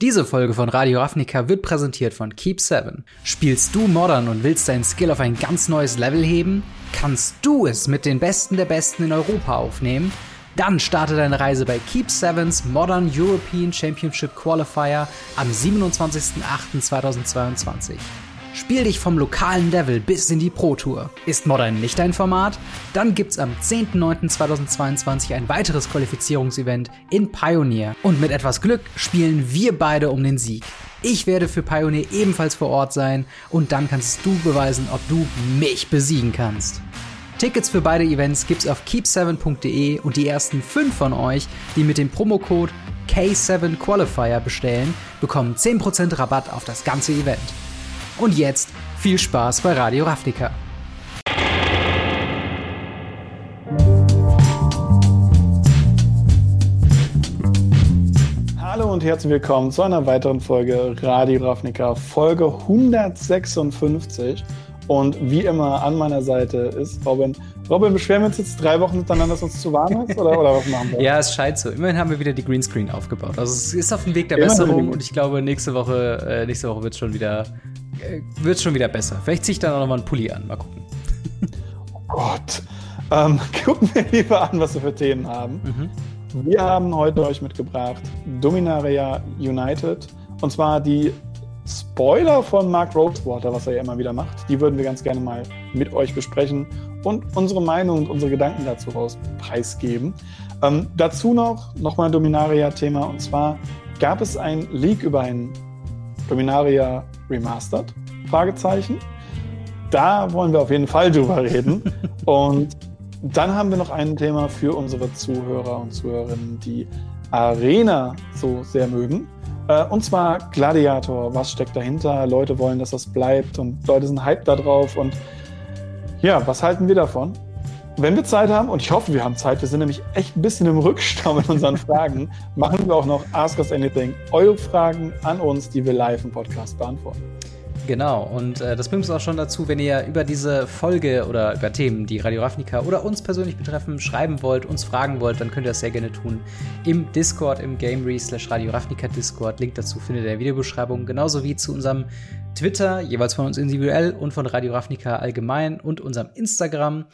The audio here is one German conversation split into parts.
Diese Folge von Radio Ravnica wird präsentiert von Keep7. Spielst du Modern und willst deinen Skill auf ein ganz neues Level heben? Kannst du es mit den Besten der Besten in Europa aufnehmen? Dann starte deine Reise bei Keep7s Modern European Championship Qualifier am 27.08.2022. Spiel dich vom lokalen Level bis in die Pro Tour. Ist Modern nicht dein Format? Dann gibt's am 10.09.2022 ein weiteres Qualifizierungsevent in Pioneer. Und mit etwas Glück spielen wir beide um den Sieg. Ich werde für Pioneer ebenfalls vor Ort sein und dann kannst du beweisen, ob du mich besiegen kannst. Tickets für beide Events gibt's auf keep7.de und die ersten fünf von euch, die mit dem Promocode K7 Qualifier bestellen, bekommen 10% Rabatt auf das ganze Event. Und jetzt viel Spaß bei Radio Ravnica. Hallo und herzlich willkommen zu einer weiteren Folge Radio Ravnica, Folge 156. Und wie immer an meiner Seite ist Robin. Robin, beschweren wir uns jetzt drei Wochen miteinander, dass uns zu warm ist? Oder, oder was machen wir? ja, es scheint so. Immerhin haben wir wieder die Greenscreen aufgebabt. Also es ist auf dem Weg der Immerhin Besserung und ich glaube, nächste Woche, äh, nächste Woche wird es schon wieder äh, schon wieder besser. Vielleicht ziehe ich dann auch noch mal einen Pulli an. Mal gucken. Oh Gott. Ähm, gucken wir lieber an, was wir für Themen haben. Mhm. Wir haben heute euch mitgebracht Dominaria United. Und zwar die Spoiler von Mark Rosewater, was er ja immer wieder macht. Die würden wir ganz gerne mal mit euch besprechen und unsere Meinung und unsere Gedanken dazu raus preisgeben. Ähm, dazu noch nochmal ein Dominaria-Thema. Und zwar gab es ein Leak über ein Dominaria Remastered? Fragezeichen. Da wollen wir auf jeden Fall drüber reden. und dann haben wir noch ein Thema für unsere Zuhörer und Zuhörerinnen, die Arena so sehr mögen. Äh, und zwar Gladiator. Was steckt dahinter? Leute wollen, dass das bleibt und Leute sind hyped da drauf. Und ja, was halten wir davon? Wenn wir Zeit haben, und ich hoffe, wir haben Zeit, wir sind nämlich echt ein bisschen im Rückstau mit unseren Fragen, machen wir auch noch Ask Us Anything. Eure Fragen an uns, die wir live im Podcast beantworten. Genau, und äh, das bringt uns auch schon dazu, wenn ihr über diese Folge oder über Themen, die Radio Ravnica oder uns persönlich betreffen, schreiben wollt, uns fragen wollt, dann könnt ihr das sehr gerne tun im Discord, im Gamery slash Radio Ravnica Discord. Link dazu findet ihr in der Videobeschreibung, genauso wie zu unserem Twitter, jeweils von uns individuell und von Radio Ravnica allgemein und unserem Instagram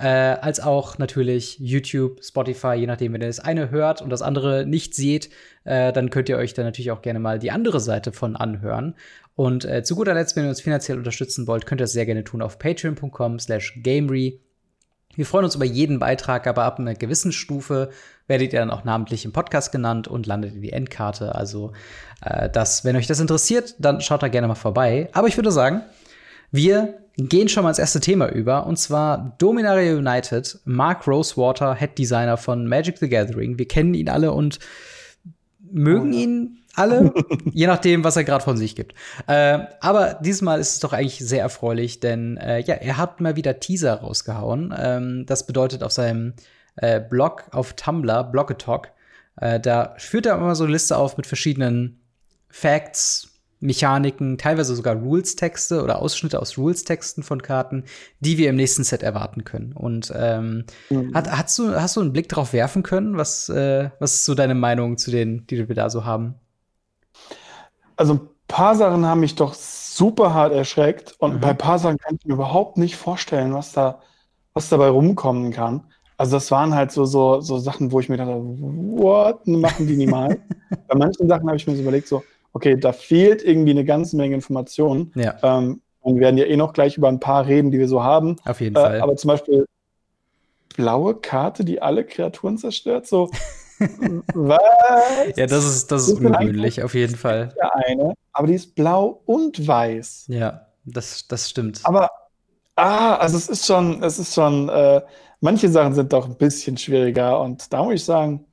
äh, als auch natürlich YouTube, Spotify, je nachdem, wenn ihr das eine hört und das andere nicht seht, äh, dann könnt ihr euch dann natürlich auch gerne mal die andere Seite von anhören. Und äh, zu guter Letzt, wenn ihr uns finanziell unterstützen wollt, könnt ihr das sehr gerne tun auf patreon.com slash gamery. Wir freuen uns über jeden Beitrag, aber ab einer gewissen Stufe werdet ihr dann auch namentlich im Podcast genannt und landet in die Endkarte. Also, äh, das, wenn euch das interessiert, dann schaut da gerne mal vorbei. Aber ich würde sagen, wir gehen schon mal ins erste Thema über, und zwar Dominaria United, Mark Rosewater, Head Designer von Magic the Gathering. Wir kennen ihn alle und mögen oh, ihn alle, je nachdem, was er gerade von sich gibt. Äh, aber diesmal ist es doch eigentlich sehr erfreulich, denn äh, ja, er hat mal wieder Teaser rausgehauen. Ähm, das bedeutet auf seinem äh, Blog auf Tumblr, Bloggetalk, äh, da führt er immer so eine Liste auf mit verschiedenen Facts, Mechaniken, teilweise sogar Rules-Texte oder Ausschnitte aus Rules-Texten von Karten, die wir im nächsten Set erwarten können. Und ähm, mhm. hat, hast, du, hast du einen Blick darauf werfen können? Was, äh, was ist so deine Meinung zu den, die wir da so haben? Also ein paar Sachen haben mich doch super hart erschreckt und mhm. bei ein paar Sachen kann ich mir überhaupt nicht vorstellen, was da, was dabei rumkommen kann. Also das waren halt so, so, so Sachen, wo ich mir dachte, what, machen die niemals. bei manchen Sachen habe ich mir so überlegt, so, okay, da fehlt irgendwie eine ganze Menge Informationen. Ja. Ähm, und wir werden ja eh noch gleich über ein paar reden, die wir so haben. Auf jeden äh, Fall. Aber zum Beispiel blaue Karte, die alle Kreaturen zerstört, so. was? Ja, das ist, das ist ungewöhnlich, auf jeden Fall. Ja, eine, aber die ist blau und weiß. Ja, das, das stimmt. Aber, ah, also es ist schon, es ist schon, äh, manche Sachen sind doch ein bisschen schwieriger und da muss ich sagen,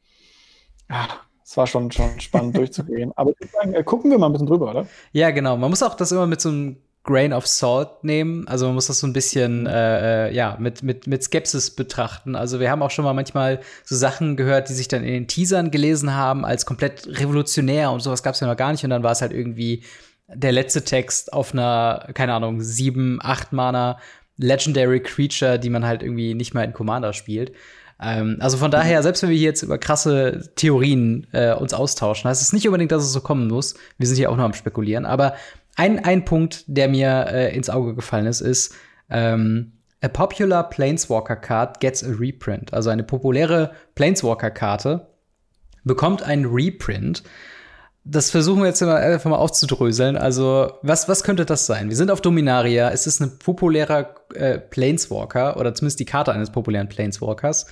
ah, es war schon, schon spannend durchzugehen. Aber ich sagen, äh, gucken wir mal ein bisschen drüber, oder? Ja, genau. Man muss auch das immer mit so einem Grain of Salt nehmen. Also man muss das so ein bisschen äh, äh, ja mit mit mit Skepsis betrachten. Also wir haben auch schon mal manchmal so Sachen gehört, die sich dann in den Teasern gelesen haben als komplett revolutionär und sowas gab es ja noch gar nicht. Und dann war es halt irgendwie der letzte Text auf einer keine Ahnung sieben acht Mana Legendary Creature, die man halt irgendwie nicht mal in Commander spielt. Ähm, also von daher, selbst wenn wir hier jetzt über krasse Theorien äh, uns austauschen, heißt es nicht unbedingt, dass es so kommen muss. Wir sind hier auch noch am Spekulieren. Aber ein, ein Punkt, der mir äh, ins Auge gefallen ist, ist, ähm, A popular Planeswalker card gets a reprint. Also eine populäre Planeswalker-Karte bekommt einen Reprint. Das versuchen wir jetzt einfach mal aufzudröseln. Also, was, was könnte das sein? Wir sind auf Dominaria. Es ist ein populärer äh, Planeswalker oder zumindest die Karte eines populären Planeswalkers.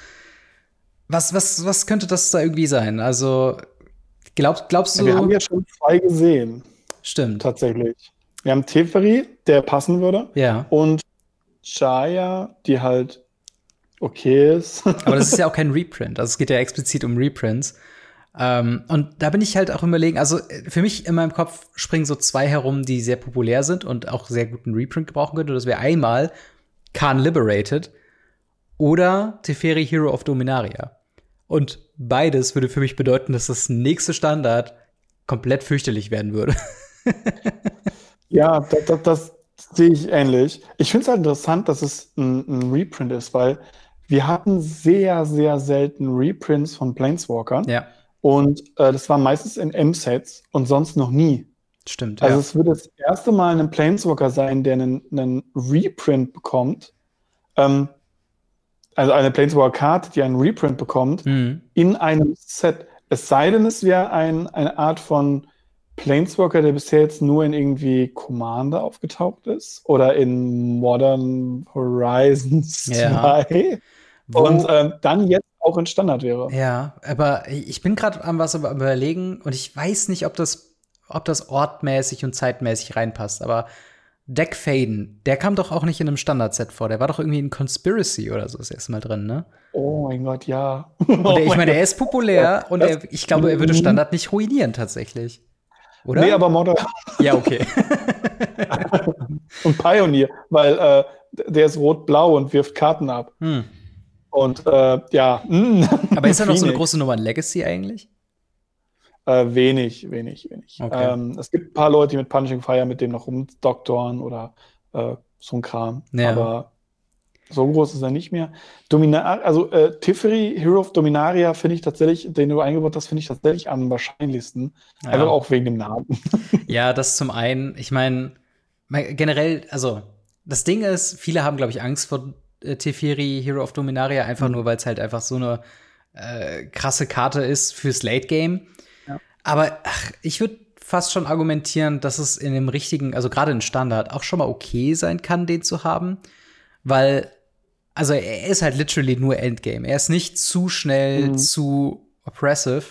Was, was, was könnte das da irgendwie sein? Also, glaub, glaubst du. Wir haben ja schon zwei gesehen. Stimmt. Tatsächlich. Wir haben Teferi, der passen würde. Ja. Und Chaya, die halt okay ist. Aber das ist ja auch kein Reprint. Also es geht ja explizit um Reprints. Ähm, und da bin ich halt auch überlegen, also äh, für mich in meinem Kopf springen so zwei herum, die sehr populär sind und auch sehr guten Reprint gebrauchen könnten. Das wäre einmal Khan Liberated oder Teferi Hero of Dominaria. Und beides würde für mich bedeuten, dass das nächste Standard komplett fürchterlich werden würde. ja, das, das, das sehe ich ähnlich. Ich finde es halt interessant, dass es ein, ein, Reprint ist, weil wir hatten sehr, sehr selten Reprints von Planeswalkern. Ja. Und äh, das war meistens in M-Sets und sonst noch nie. Stimmt. Also ja. es wird das erste Mal ein Planeswalker sein, der einen, einen Reprint bekommt. Ähm, also eine Planeswalker-Karte, die einen Reprint bekommt, mhm. in einem Set. Es sei denn, es wäre ein, eine Art von Planeswalker, der bisher jetzt nur in irgendwie Commander aufgetaucht ist oder in Modern Horizons ja. 2 und ähm, dann jetzt auch in Standard wäre. Ja, aber ich bin gerade am was überlegen und ich weiß nicht, ob das, ob das ortmäßig und zeitmäßig reinpasst, aber Deck Faden, der kam doch auch nicht in einem Standard-Set vor. Der war doch irgendwie in Conspiracy oder so das erste Mal drin, ne? Oh mein Gott, ja. Und er, ich meine, er ist populär und er, ich glaube, er würde Standard nicht ruinieren tatsächlich. Oder? Nee, aber Modern. Ja, okay. und Pioneer, weil äh, der ist rot-blau und wirft Karten ab. Hm. Und äh, ja. Hm. Aber ist er noch so eine große Nummer in Legacy eigentlich? Äh, wenig, wenig, wenig. Okay. Ähm, es gibt ein paar Leute, die mit Punching Fire mit dem noch rumdoktoren oder äh, so ein Kram. Ja. Aber so groß ist er nicht mehr. Dominar also äh, Tiferi, Hero of Dominaria, finde ich tatsächlich, den du eingebaut hast, finde ich tatsächlich am wahrscheinlichsten. Ja. Einfach auch wegen dem Namen. ja, das zum einen. Ich meine, generell, also das Ding ist, viele haben, glaube ich, Angst vor äh, Teferi, Hero of Dominaria, einfach mhm. nur, weil es halt einfach so eine äh, krasse Karte ist fürs Late Game. Ja. Aber ach, ich würde fast schon argumentieren, dass es in dem richtigen, also gerade in Standard, auch schon mal okay sein kann, den zu haben. Weil also er ist halt literally nur Endgame. Er ist nicht zu schnell, mhm. zu oppressive.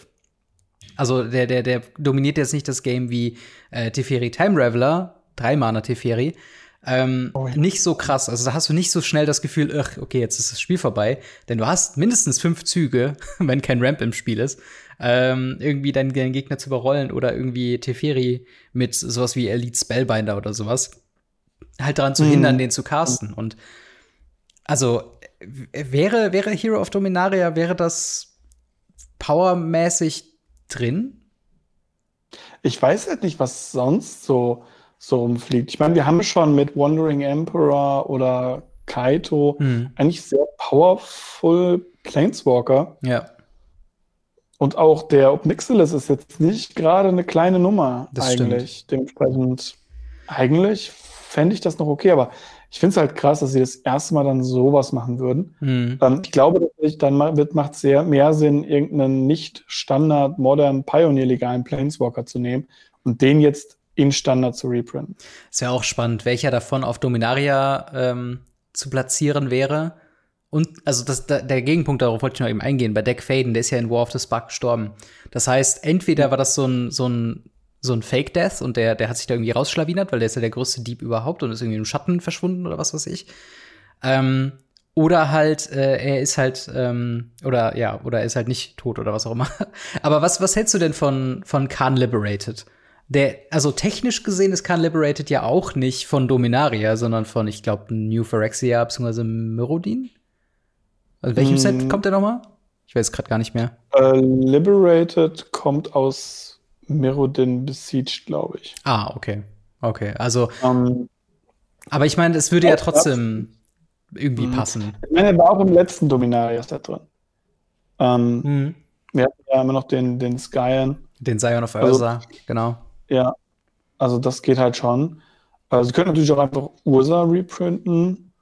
Also der, der, der dominiert jetzt nicht das Game wie äh, Teferi Time Raveler, drei Mana Teferi. Ähm, oh ja. Nicht so krass. Also da hast du nicht so schnell das Gefühl, ach, okay, jetzt ist das Spiel vorbei. Denn du hast mindestens fünf Züge, wenn kein Ramp im Spiel ist, ähm, irgendwie deinen, deinen Gegner zu überrollen oder irgendwie Teferi mit sowas wie Elite Spellbinder oder sowas halt daran zu mhm. hindern, den zu casten. Und also wäre, wäre Hero of Dominaria, wäre das powermäßig drin? Ich weiß halt nicht, was sonst so, so rumfliegt. Ich meine, wir haben schon mit Wandering Emperor oder Kaito hm. eigentlich sehr powerful Planeswalker. Ja. Und auch der Obnixilis ist jetzt nicht gerade eine kleine Nummer das eigentlich. Stimmt. Dementsprechend, eigentlich fände ich das noch okay, aber ich finde es halt krass, dass sie das erste Mal dann sowas machen würden. Mhm. Ähm, ich glaube, dann macht es sehr mehr Sinn, irgendeinen nicht Standard, modern, Pioneer-legalen Planeswalker zu nehmen und den jetzt in Standard zu reprinten. Ist ja auch spannend, welcher davon auf Dominaria ähm, zu platzieren wäre. Und also das, der Gegenpunkt, darauf wollte ich noch eben eingehen, bei Deck Faden, der ist ja in War of the Spark gestorben. Das heißt, entweder war das so ein, so ein so ein Fake Death und der, der hat sich da irgendwie rausschlawinert, weil der ist ja der größte Dieb überhaupt und ist irgendwie im Schatten verschwunden oder was weiß ich. Ähm, oder halt, äh, er ist halt, ähm, oder ja, oder er ist halt nicht tot oder was auch immer. Aber was, was hältst du denn von, von Khan Liberated? Der, also technisch gesehen ist Khan Liberated ja auch nicht von Dominaria, sondern von, ich glaube, New Phyrexia bzw. Myrodin. Also welchem mm. Set kommt der nochmal? Ich weiß gerade gar nicht mehr. Uh, Liberated kommt aus Merodin besiegt, glaube ich. Ah, okay. Okay, also. Um, ähm, aber ich meine, es würde ja trotzdem irgendwie mhm. passen. Ich meine, er war auch im letzten Dominaria-Set drin. Ähm, mhm. Wir hatten ja immer noch den, den Skyen. Den Scion of Ursa, also, genau. Ja, also das geht halt schon. Also, Sie könnten natürlich auch einfach Ursa reprinten.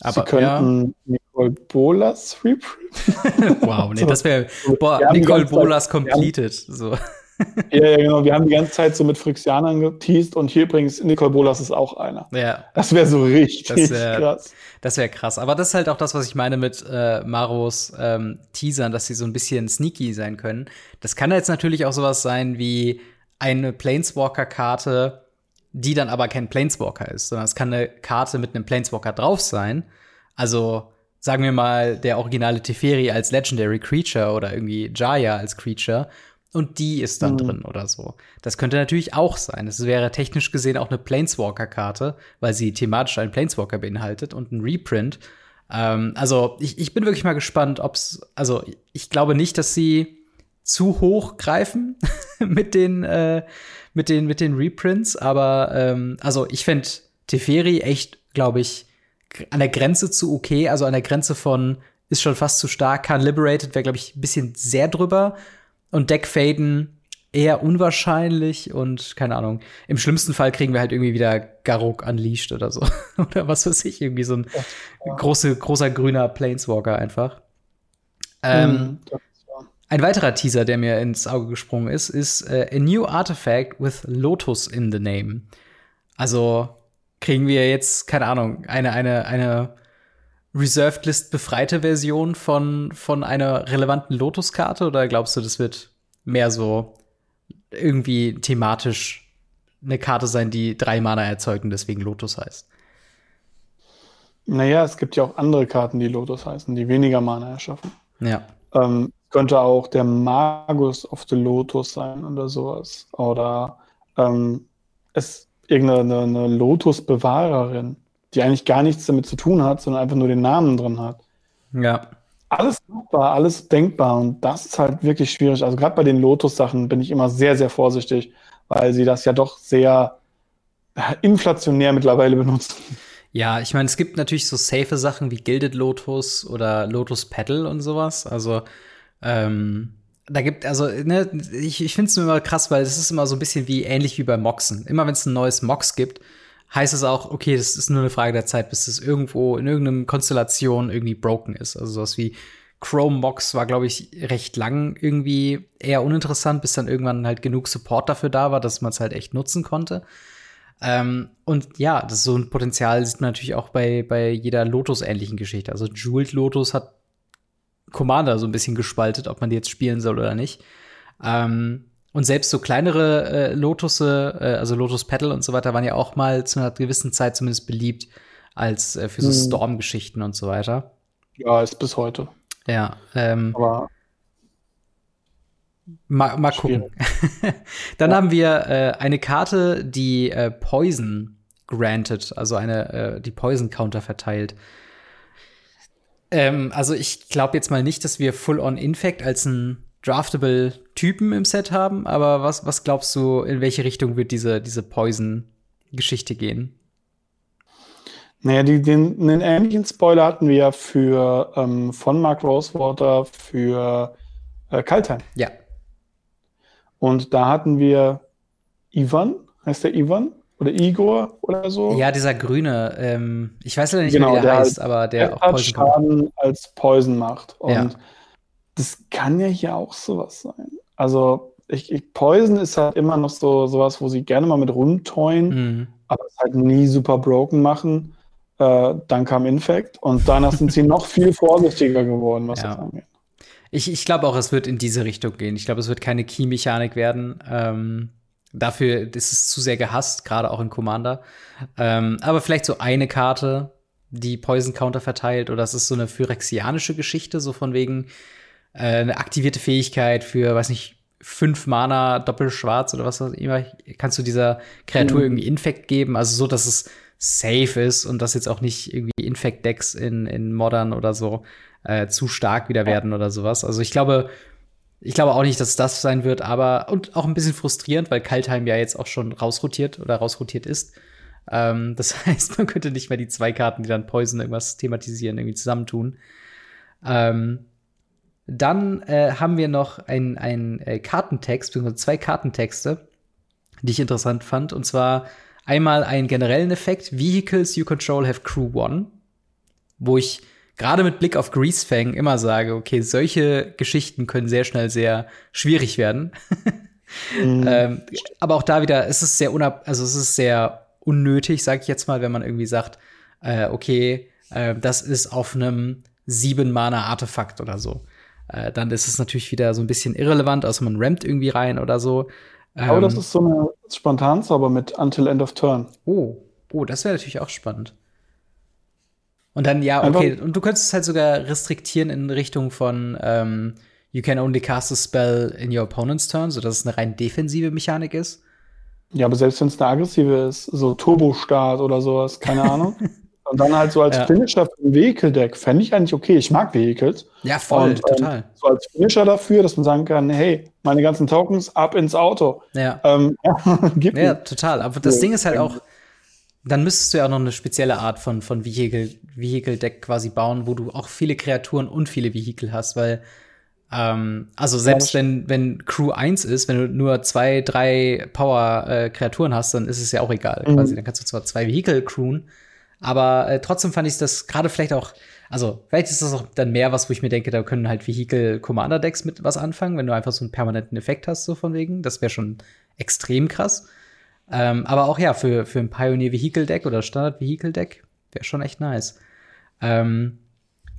Aber, Sie könnten ja. Nicole Bolas reprinten. wow, nee, das wäre, boah, Nicole Bolas completed. So. Ja, ja, genau. Wir haben die ganze Zeit so mit Phyrexianern geteased und hier übrigens Nicole Bolas ist auch einer. Ja. Das wäre so richtig das wär, krass. Das wäre krass. Aber das ist halt auch das, was ich meine mit äh, Maros ähm, Teasern, dass sie so ein bisschen sneaky sein können. Das kann jetzt natürlich auch sowas sein wie eine Planeswalker-Karte, die dann aber kein Planeswalker ist, sondern es kann eine Karte mit einem Planeswalker drauf sein. Also sagen wir mal der originale Teferi als Legendary Creature oder irgendwie Jaya als Creature und die ist dann mhm. drin oder so. Das könnte natürlich auch sein. Es wäre technisch gesehen auch eine Planeswalker-Karte, weil sie thematisch einen Planeswalker beinhaltet und ein Reprint. Ähm, also ich, ich bin wirklich mal gespannt, ob's, also ich glaube nicht, dass sie zu hoch greifen mit den, äh, mit den, mit den Reprints, aber ähm, also ich fände Teferi echt, glaube ich, an der Grenze zu okay, also an der Grenze von ist schon fast zu stark. Kann Liberated wäre, glaube ich, ein bisschen sehr drüber. Und Deckfaden eher unwahrscheinlich und keine Ahnung. Im schlimmsten Fall kriegen wir halt irgendwie wieder Garok unleashed oder so. oder was weiß ich, irgendwie so ein ja. große, großer grüner Planeswalker einfach. Ähm, mhm, ein weiterer Teaser, der mir ins Auge gesprungen ist, ist äh, A New Artifact with Lotus in the Name. Also kriegen wir jetzt, keine Ahnung, eine, eine, eine Reserved List befreite Version von, von einer relevanten Lotus-Karte oder glaubst du, das wird mehr so irgendwie thematisch eine Karte sein, die drei Mana erzeugt und deswegen Lotus heißt? Naja, es gibt ja auch andere Karten, die Lotus heißen, die weniger Mana erschaffen. Ja. Ähm, könnte auch der Magus of the Lotus sein oder sowas. Oder ähm, es irgendeine eine Lotus-Bewahrerin die eigentlich gar nichts damit zu tun hat, sondern einfach nur den Namen drin hat. Ja. Alles machbar, alles denkbar und das ist halt wirklich schwierig. Also gerade bei den Lotus-Sachen bin ich immer sehr, sehr vorsichtig, weil sie das ja doch sehr inflationär mittlerweile benutzen. Ja, ich meine, es gibt natürlich so safe Sachen wie Gilded Lotus oder Lotus Petal und sowas. Also ähm, da gibt, also, ne, ich, ich finde es immer krass, weil es ist immer so ein bisschen wie ähnlich wie bei Moxen. Immer wenn es ein neues Mox gibt, heißt es auch, okay, das ist nur eine Frage der Zeit, bis es irgendwo in irgendeiner Konstellation irgendwie broken ist. Also sowas wie Chrome Mox war, glaube ich, recht lang irgendwie eher uninteressant, bis dann irgendwann halt genug Support dafür da war, dass man es halt echt nutzen konnte. Ähm, und ja, das ist so ein Potenzial sieht man natürlich auch bei, bei jeder Lotus-ähnlichen Geschichte. Also Jeweled Lotus hat Commander so ein bisschen gespaltet, ob man die jetzt spielen soll oder nicht. Ähm, und selbst so kleinere äh, Lotusse, äh, also Lotus Petal und so weiter, waren ja auch mal zu einer gewissen Zeit zumindest beliebt als äh, für so hm. Storm-Geschichten und so weiter. Ja, ist bis heute. Ja. Ähm, Aber mal, mal gucken. Dann ja. haben wir äh, eine Karte, die äh, Poison granted, also eine, äh, die Poison Counter verteilt. Ähm, also ich glaube jetzt mal nicht, dass wir Full-on Infect als ein draftable Typen im Set haben, aber was, was glaubst du, in welche Richtung wird diese, diese Poison-Geschichte gehen? Naja, die, den, einen ähnlichen Spoiler hatten wir ja für ähm, von Mark Rosewater für äh, Kaltheim. Ja. Und da hatten wir Ivan, heißt der Ivan? Oder Igor oder so? Ja, dieser grüne, ähm, ich weiß leider nicht, genau, wie der, der heißt, halt aber der auch Poison Schaden als Poison macht. Und ja das kann ja hier auch sowas sein. Also ich, ich, Poison ist halt immer noch so sowas, wo sie gerne mal mit rumtoyen, mhm. aber es halt nie super broken machen. Äh, dann kam Infect und danach sind sie noch viel vorsichtiger geworden, was ja. das angeht. Ich, ich glaube auch, es wird in diese Richtung gehen. Ich glaube, es wird keine Key-Mechanik werden. Ähm, dafür ist es zu sehr gehasst, gerade auch in Commander. Ähm, aber vielleicht so eine Karte, die Poison Counter verteilt, oder es ist so eine phyrexianische Geschichte, so von wegen, äh, eine aktivierte Fähigkeit für, weiß nicht, fünf Mana doppelschwarz oder was auch immer, kannst du dieser Kreatur mhm. irgendwie Infekt geben, also so, dass es safe ist und dass jetzt auch nicht irgendwie Infect-Decks in, in Modern oder so äh, zu stark wieder werden oder sowas. Also ich glaube, ich glaube auch nicht, dass das sein wird, aber und auch ein bisschen frustrierend, weil Kaltheim ja jetzt auch schon rausrotiert oder rausrotiert ist. Ähm, das heißt, man könnte nicht mehr die zwei Karten, die dann Poison irgendwas thematisieren, irgendwie zusammentun. Ähm, Dann äh, haben wir noch einen äh, Kartentext, beziehungsweise zwei Kartentexte, die ich interessant fand. Und zwar einmal einen generellen Effekt, Vehicles you control have crew one, wo ich gerade mit Blick auf Greasefang immer sage, okay, solche Geschichten können sehr schnell sehr schwierig werden. mhm. ähm, aber auch da wieder, es ist sehr unab also es ist sehr unnötig, sage ich jetzt mal, wenn man irgendwie sagt, äh, okay, äh, das ist auf einem sieben Mana Artefakt oder so. Äh, dann ist es natürlich wieder so ein bisschen irrelevant, außer man rammt irgendwie rein oder so. Aber ähm, das ist so eine Spontanzauber mit Until End of Turn. Oh, oh, das wäre natürlich auch spannend. Und dann, ja, okay, Einfach und du könntest es halt sogar restriktieren in Richtung von ähm, You can only cast a spell in your opponent's turn, sodass es eine rein defensive Mechanik ist. Ja, aber selbst wenn es eine aggressive ist, so Turbo-Start oder sowas, keine Ahnung. Und dann halt so als ja. Finisher für ein Vehicle-Deck fände ich eigentlich okay. Ich mag Vehicles. Ja, voll, und, ähm, total. So als Finisher dafür, dass man sagen kann, hey, meine ganzen Tokens ab ins Auto. Ja. Ähm, gib ja, mir. total. Aber das ja. Ding ist halt auch, dann müsstest du ja auch noch eine spezielle Art von, von Vehicle, Vehicle-Deck quasi bauen, wo du auch viele Kreaturen und viele Vehikel hast, weil ähm, also selbst ja, wenn, wenn Crew 1 ist, wenn du nur zwei, drei Power-Kreaturen äh, hast, dann ist es ja auch egal. Mhm. Quasi. Dann kannst du zwar zwei Vehikel crewen, aber äh, trotzdem fand ich das gerade vielleicht auch, also vielleicht ist das auch dann mehr was, wo ich mir denke, da können halt Vehicle Commander Decks mit was anfangen, wenn du einfach so einen permanenten Effekt hast, so von wegen. Das wäre schon extrem krass. Ähm, aber auch ja, für, für ein Pioneer Vehicle Deck oder Standard Vehicle Deck wäre schon echt nice. Ähm,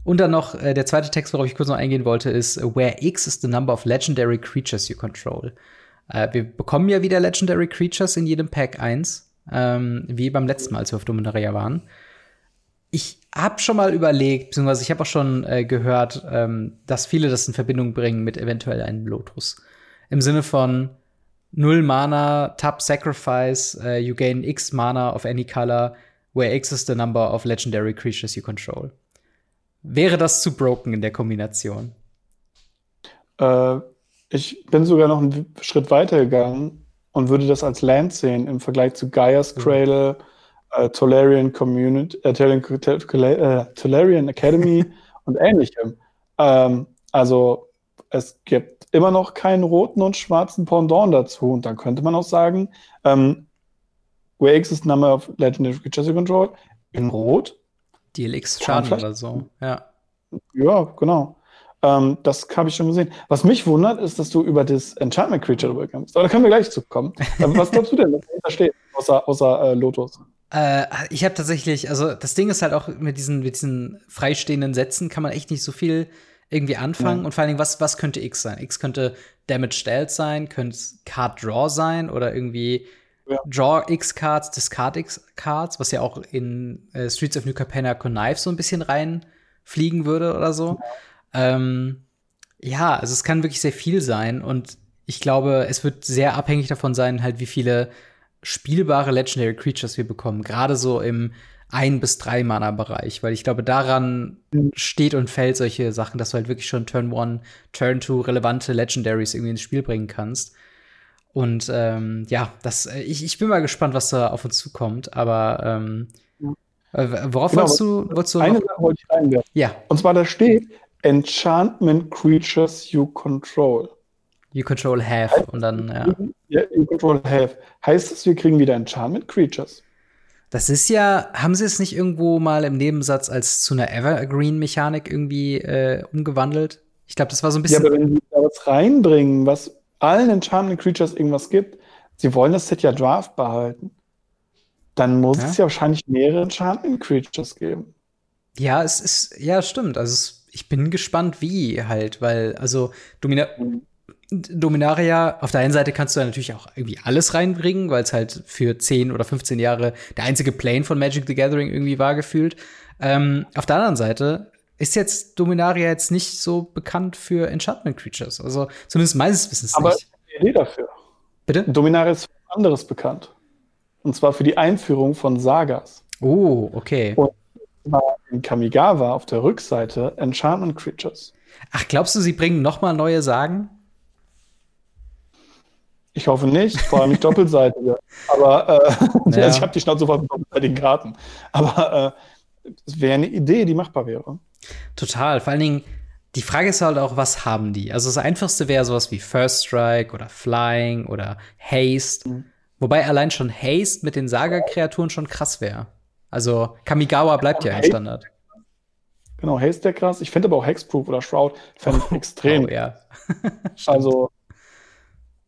und dann noch äh, der zweite Text, worauf ich kurz noch eingehen wollte, ist Where X is the number of legendary creatures you control. Äh, wir bekommen ja wieder Legendary Creatures in jedem Pack 1 ähm, wie beim letzten Mal, als wir auf Dominaria waren. Ich habe schon mal überlegt, beziehungsweise ich habe auch schon äh, gehört, ähm, dass viele das in Verbindung bringen mit eventuell einem Lotus. Im Sinne von null Mana, Tap Sacrifice, uh, you gain X Mana of any color, where X is the number of legendary creatures you control. Wäre das zu broken in der Kombination? Äh, ich bin sogar noch einen Schritt weiter gegangen und würde das als Land sehen im Vergleich zu Gaia's mhm. Cradle, äh, Tolarian Community, äh, äh Tolarian Academy und ähnlichem. Ähm, also es gibt immer noch keinen roten und schwarzen Pendant dazu. Und dann könnte man auch sagen, ähm, where X is number of legendary creatures control in Rot. DLX Schaden oder so, ja. Ja, genau. Ähm, das habe ich schon gesehen. Was mich wundert, ist, dass du über das Enchantment Creature rüberkommst. Aber da können wir gleich zu kommen. Ähm, was glaubst du denn, was da steht, außer, außer äh, Lotus? Äh, ich habe tatsächlich, also das Ding ist halt auch mit diesen, mit diesen freistehenden Sätzen kann man echt nicht so viel irgendwie anfangen. Ja. Und vor allen Dingen, was, was könnte X sein? X könnte Damage Dealt sein, könnte Card Draw sein oder irgendwie ja. Draw X Cards, Discard X Cards, was ja auch in äh, Streets of New Capenna Connive so ein bisschen reinfliegen würde oder so. Ja. Ähm, ja, also es kann wirklich sehr viel sein und ich glaube, es wird sehr abhängig davon sein, halt wie viele spielbare Legendary Creatures wir bekommen. Gerade so im ein bis drei Mana Bereich, weil ich glaube, daran steht und fällt solche Sachen, dass du halt wirklich schon Turn One, Turn Two relevante Legendaries irgendwie ins Spiel bringen kannst. Und ähm, ja, das, ich, ich bin mal gespannt, was da auf uns zukommt. Aber ähm, äh, worauf genau, wolltest du, wolltest du Eine Sache wollte ich reinwerfen. Ja. Und zwar da steht, Enchantment Creatures you control. You control have heißt, und dann, ja. Ja, you control have. Heißt das, wir kriegen wieder Enchantment Creatures? Das ist ja, haben sie es nicht irgendwo mal im Nebensatz als zu einer Evergreen-Mechanik irgendwie äh, umgewandelt? Ich glaube, das war so ein bisschen. Ja, aber wenn sie da was reinbringen, was allen Enchantment Creatures irgendwas gibt, sie wollen das Set ja Draft behalten, dann muss ja? es ja wahrscheinlich mehrere Enchantment Creatures geben. Ja, es ist, ja, stimmt. Also es ich bin gespannt, wie halt, weil, also Domina Dominaria, auf der einen Seite kannst du ja natürlich auch irgendwie alles reinbringen, weil es halt für 10 oder 15 Jahre der einzige Plane von Magic the Gathering irgendwie war gefühlt. Ähm, auf der anderen Seite ist jetzt Dominaria jetzt nicht so bekannt für Enchantment Creatures. Also zumindest meines Wissens Aber nicht. Aber Idee dafür. Bitte? Dominaria ist für anderes bekannt. Und zwar für die Einführung von Sagas. Oh, okay. Und in Kamigawa auf der Rückseite Enchantment Creatures. Ach, glaubst du, sie bringen noch mal neue Sagen? Ich hoffe nicht, vor allem nicht doppelseitige. Aber äh, ja. also ich habe die Schnauze voll mit doppelseitigen Karten. Aber äh, es wäre eine Idee, die machbar wäre. Total. Vor allen Dingen, die Frage ist halt auch, was haben die? Also das einfachste wäre sowas wie First Strike oder Flying oder Haste. Mhm. Wobei allein schon Haste mit den Saga-Kreaturen schon krass wäre. Also Kamigawa bleibt ja, im Standard. Genau, wäre krass. Ich finde aber auch Hexproof oder Shroud fände ich extrem. Oh, ja. also,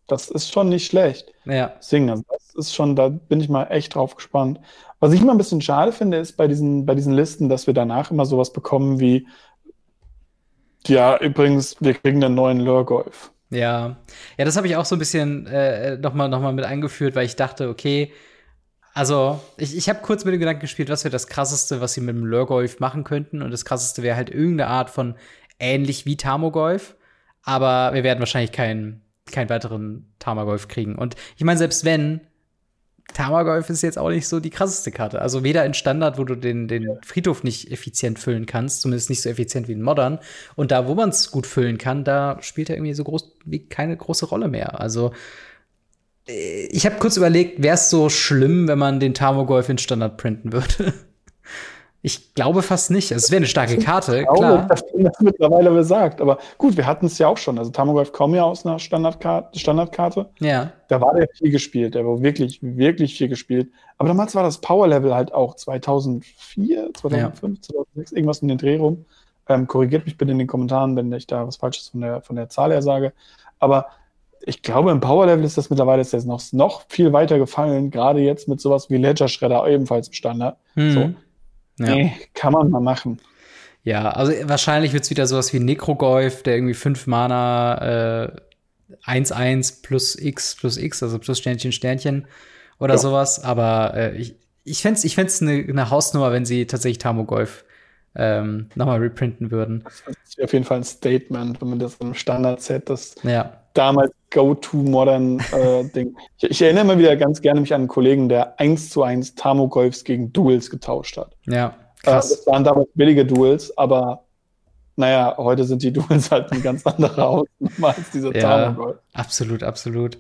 das ist schon nicht schlecht. Ja. Deswegen, also das ist schon, da bin ich mal echt drauf gespannt. Was ich immer ein bisschen schade finde, ist bei diesen, bei diesen Listen, dass wir danach immer sowas bekommen wie, ja, übrigens, wir kriegen einen neuen Lurgolf. Ja, ja, das habe ich auch so ein bisschen äh, nochmal noch mal mit eingeführt, weil ich dachte, okay, also, ich, ich habe kurz mit dem Gedanken gespielt, was wäre das Krasseste, was sie mit dem Lurgolf machen könnten. Und das Krasseste wäre halt irgendeine Art von ähnlich wie Tamogolf. Aber wir werden wahrscheinlich keinen keinen weiteren Tamagolf kriegen. Und ich meine, selbst wenn, Tamagolf ist jetzt auch nicht so die krasseste Karte. Also weder in Standard, wo du den, den Friedhof nicht effizient füllen kannst, zumindest nicht so effizient wie in Modern. Und da, wo man es gut füllen kann, da spielt er irgendwie so groß wie keine große Rolle mehr. Also ich habe kurz überlegt, wäre es so schlimm, wenn man den Tamogolf in Standard printen würde? Ich glaube fast nicht. Also, es wäre eine starke Karte, ich glaube, klar. Dass das mittlerweile besagt. Aber gut, wir hatten es ja auch schon. Also Tamogolf kommt ja aus einer Standardkarte, Standardkarte. Ja. Da war der viel gespielt. Der war wirklich, wirklich viel gespielt. Aber damals war das Power-Level halt auch 2004, 2005, ja. 2006, irgendwas in den Dreh rum. Ähm, korrigiert mich bitte in den Kommentaren, wenn ich da was Falsches von der, von der Zahl her sage. Aber ich glaube, im Power-Level ist das mittlerweile ist das noch, noch viel weiter gefallen, gerade jetzt mit sowas wie Ledger Shredder ebenfalls im Standard. Hm. So. Ja. Nee, kann man mal machen. Ja, also wahrscheinlich wird es wieder sowas wie Necrogolf, der irgendwie fünf Mana äh, 1-1 plus X plus X, also plus Sternchen, Sternchen oder ja. sowas. Aber äh, ich, ich fände es ich fänd's eine, eine Hausnummer, wenn sie tatsächlich Tamogolf ähm, nochmal reprinten würden. Das ist auf jeden Fall ein Statement, wenn man das im Standard-Set, das ja. Damals Go-To-Modern-Ding. Äh, ich, ich, erinnere mal wieder ganz gerne mich an einen Kollegen, der 1 zu 1 Tamogolfs gegen Duels getauscht hat. Ja, äh, krass. Äh, das waren damals billige Duels, aber naja, heute sind die Duels halt ein ganz anderer Hausnummer als dieser ja, Tamogolf. Absolut, absolut.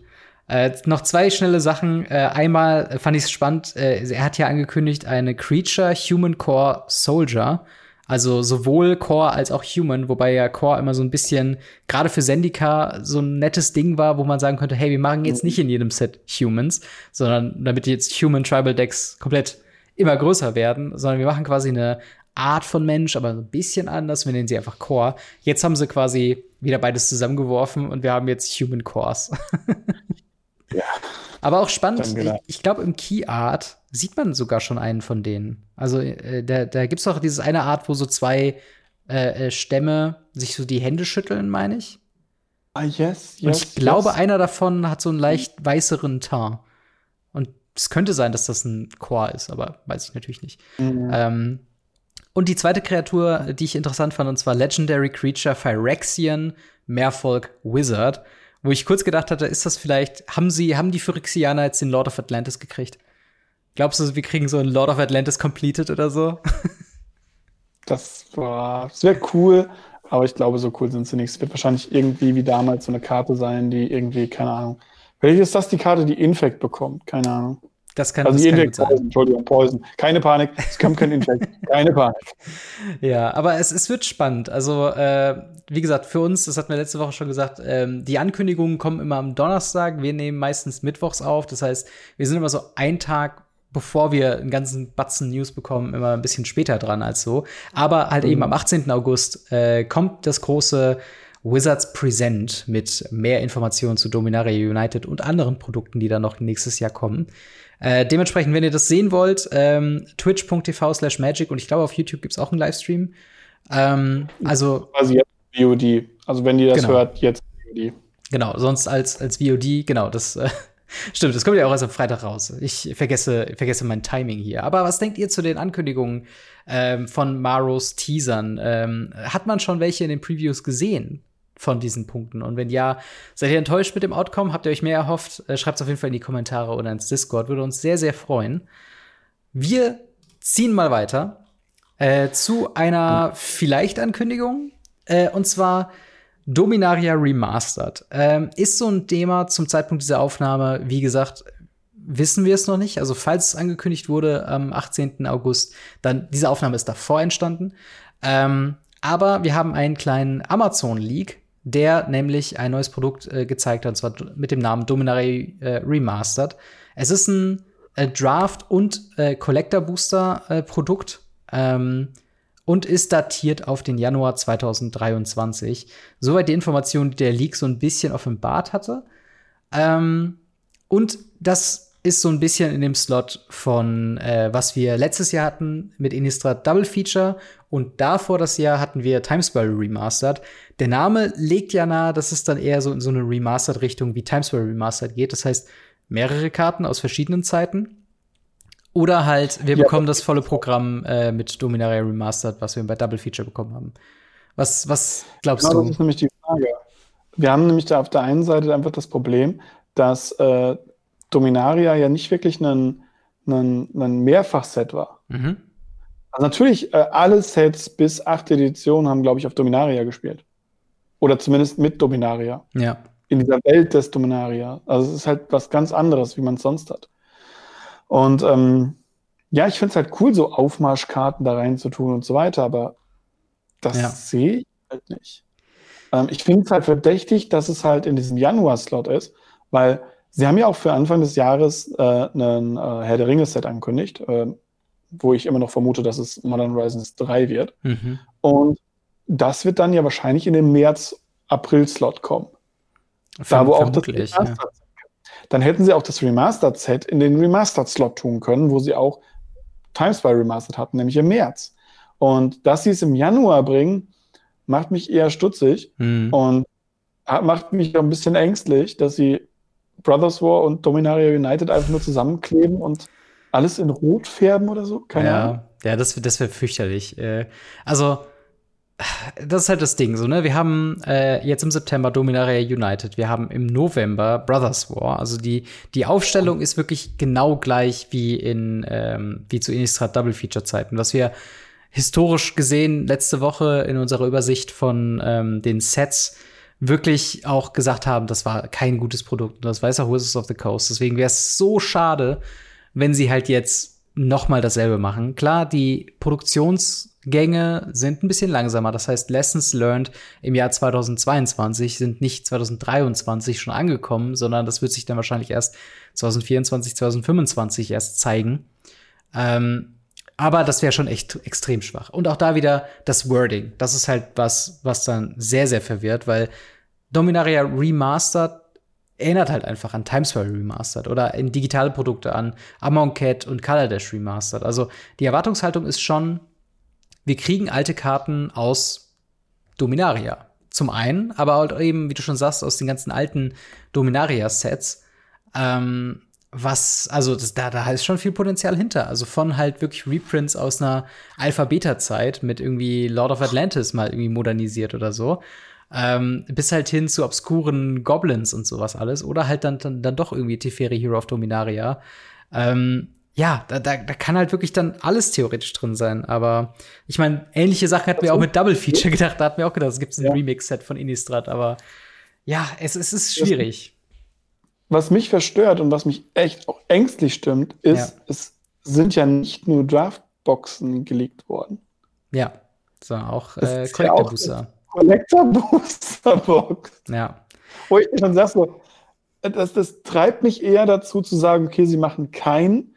Äh, noch zwei schnelle Sachen. Äh, einmal fand ich es spannend, äh, er hat ja angekündigt, eine Creature Human Core Soldier. Also sowohl Core als auch Human, wobei ja Core immer so ein bisschen, gerade für Zendika, so ein nettes Ding war, wo man sagen könnte, hey, wir machen jetzt nicht in jedem Set Humans, sondern damit jetzt Human Tribal Decks komplett immer größer werden, sondern wir machen quasi eine Art von Mensch, aber ein bisschen anders. Wir nennen sie einfach Core. Jetzt haben sie quasi wieder beides zusammengeworfen und wir haben jetzt Human Cores. ja. Aber auch spannend, ich, ich glaube, im Key Art sieht man sogar schon einen von denen. Also äh, da, da gibt es auch dieses eine Art, wo so zwei äh, äh, Stämme sich so die Hände schütteln, meine ich. Ah, yes, yes. Und ich glaube, yes. einer davon hat so einen leicht weißeren Teint. Und es könnte sein, dass das ein Chor ist, aber weiß ich natürlich nicht. Mhm. Ähm, und die zweite Kreatur, die ich interessant fand, und zwar Legendary Creature Phyrexian Mehrfolk Wizard, wo ich kurz gedacht hatte, ist das vielleicht, haben sie, haben die Phyrexianer jetzt den Lord of Atlantis gekriegt? Glaubst du, wir kriegen so ein Lord of Atlantis completed oder so? das war, das wäre cool, aber ich glaube, so cool sind sie nicht. Es wird wahrscheinlich irgendwie wie damals so eine Karte sein, die irgendwie, keine Ahnung. Vielleicht ist das die Karte, die Infect bekommt, keine Ahnung. Das kann, also das kann Infect sein. Poison, Entschuldigung, Poison. Keine Panik, es kommt kein Infect. Keine Panik. Ja, aber es, es wird spannend. Also, äh, wie gesagt, für uns, das hatten wir letzte Woche schon gesagt, ähm, die Ankündigungen kommen immer am Donnerstag. Wir nehmen meistens mittwochs auf. Das heißt, wir sind immer so ein Tag bevor wir einen ganzen Batzen News bekommen, immer ein bisschen später dran als so. Aber halt mhm. eben am 18. August äh, kommt das große Wizards Present mit mehr Informationen zu Dominaria United und anderen Produkten, die dann noch nächstes Jahr kommen. Äh, dementsprechend, wenn ihr das sehen wollt, ähm, twitch.tv slash magic und ich glaube, auf YouTube gibt's auch einen Livestream. Ähm, also quasi jetzt VOD. Also wenn ihr das genau. hört, jetzt VOD. Genau, sonst als, als VOD, genau, das äh, Stimmt, das kommt ja auch erst am Freitag raus. Ich vergesse, vergesse mein Timing hier. Aber was denkt ihr zu den Ankündigungen ähm, von Maros Teasern? Ähm, hat man schon welche in den Previews gesehen von diesen Punkten? Und wenn ja, seid ihr enttäuscht mit dem Outcome? Habt ihr euch mehr erhofft? Äh, Schreibt es auf jeden Fall in die Kommentare oder ins Discord. Würde uns sehr, sehr freuen. Wir ziehen mal weiter äh, zu einer vielleicht Ankündigung. Äh, und zwar Dominaria Remastered ähm, ist so ein Thema zum Zeitpunkt dieser Aufnahme. Wie gesagt, wissen wir es noch nicht. Also falls es angekündigt wurde am 18. August, dann diese Aufnahme ist davor entstanden. Ähm, Aber wir haben einen kleinen Amazon-Leak, der nämlich ein neues Produkt äh, gezeigt hat, und zwar mit dem Namen Dominaria äh, Remastered. Es ist ein äh, Draft- und äh, Collector-Booster-Produkt ähm, und ist datiert auf den Januar 2023. Soweit die Information, die der Leak so ein bisschen offenbart hatte. Ähm, und das ist so ein bisschen in dem Slot von, äh, was wir letztes Jahr hatten mit Innistrad Double Feature und davor das Jahr hatten wir Timesparrow Remastered. Der Name legt ja nahe, dass es dann eher so in so eine Remastered-Richtung wie Timesparrow Remastered geht. Das heißt, mehrere Karten aus verschiedenen Zeiten. Oder halt, wir ja. bekommen das volle Programm äh, mit Dominaria Remastered, was wir bei Double Feature bekommen haben. Was, was glaubst genau, du? Das ist nämlich die Frage. Wir haben nämlich da auf der einen Seite einfach das Problem, dass äh, Dominaria ja nicht wirklich ein, ein, ein Mehrfachset war. Mhm. Also natürlich, äh, alle Sets bis 8 Edition haben, glaube ich, auf Dominaria gespielt. Oder zumindest mit Dominaria. Ja. In dieser Welt des Dominaria. Also es ist halt was ganz anderes, wie man es sonst hat. Und ähm, ja, ich finde es halt cool, so Aufmarschkarten da rein zu tun und so weiter, aber das ja. sehe ich halt nicht. Ähm, ich finde es halt verdächtig, dass es halt in diesem Januar-Slot ist, weil Sie haben ja auch für Anfang des Jahres äh, einen äh, Herr der Ringe-Set angekündigt, äh, wo ich immer noch vermute, dass es Modern Horizons 3 wird. Mhm. Und das wird dann ja wahrscheinlich in den März-April-Slot kommen. da, wo auch das ja. Dann hätten sie auch das Remastered-Set in den Remastered-Slot tun können, wo sie auch Times by Remastered hatten, nämlich im März. Und dass sie es im Januar bringen, macht mich eher stutzig mhm. und macht mich auch ein bisschen ängstlich, dass sie Brothers War und Dominaria United einfach nur zusammenkleben und alles in Rot färben oder so? Keine ja, Ahnung. Ja, das, das wäre fürchterlich. Äh, also, das ist halt das Ding so, ne? Wir haben äh, jetzt im September Dominaria United, wir haben im November Brothers War. Also die, die Aufstellung ist wirklich genau gleich wie in ähm, wie zu Innistrad Double Feature Zeiten. Was wir historisch gesehen letzte Woche in unserer Übersicht von ähm, den Sets wirklich auch gesagt haben, das war kein gutes Produkt. Und das weiß auch Wizards of the Coast. Deswegen wäre es so schade, wenn sie halt jetzt noch mal dasselbe machen. Klar, die Produktionsgänge sind ein bisschen langsamer. Das heißt, Lessons learned im Jahr 2022 sind nicht 2023 schon angekommen, sondern das wird sich dann wahrscheinlich erst 2024, 2025 erst zeigen. Ähm, aber das wäre schon echt extrem schwach. Und auch da wieder das Wording. Das ist halt was, was dann sehr, sehr verwirrt, weil Dominaria Remastered erinnert halt einfach an Timesware Remastered oder in digitale Produkte an Amon Cat und Color Dash Remastered. Also die Erwartungshaltung ist schon, wir kriegen alte Karten aus Dominaria. Zum einen, aber halt eben, wie du schon sagst, aus den ganzen alten Dominaria-Sets. Ähm, was, also das, da, da ist schon viel Potenzial hinter. Also von halt wirklich Reprints aus einer Alpha-Beta-Zeit mit irgendwie Lord of Atlantis mal irgendwie modernisiert oder so ähm, bis halt hin zu obskuren Goblins und sowas alles. Oder halt dann, dann, dann doch irgendwie Teferi Hero of Dominaria. Ähm, ja, da, da, da kann halt wirklich dann alles theoretisch drin sein. Aber ich meine, ähnliche Sachen hatten wir auch mit Double Feature gedacht. Da hatten wir auch gedacht, es gibt ein ja. Remix-Set von Innistrad. Aber ja, es, es ist schwierig. Was mich verstört und was mich echt auch ängstlich stimmt, ist, ja. es sind ja nicht nur Draftboxen geleakt worden. Ja, sondern auch äh, Collector Booster. Collector Booster Box. Ja. Wo ich schon sag so, das, das treibt mich eher dazu zu sagen, okay, sie machen kein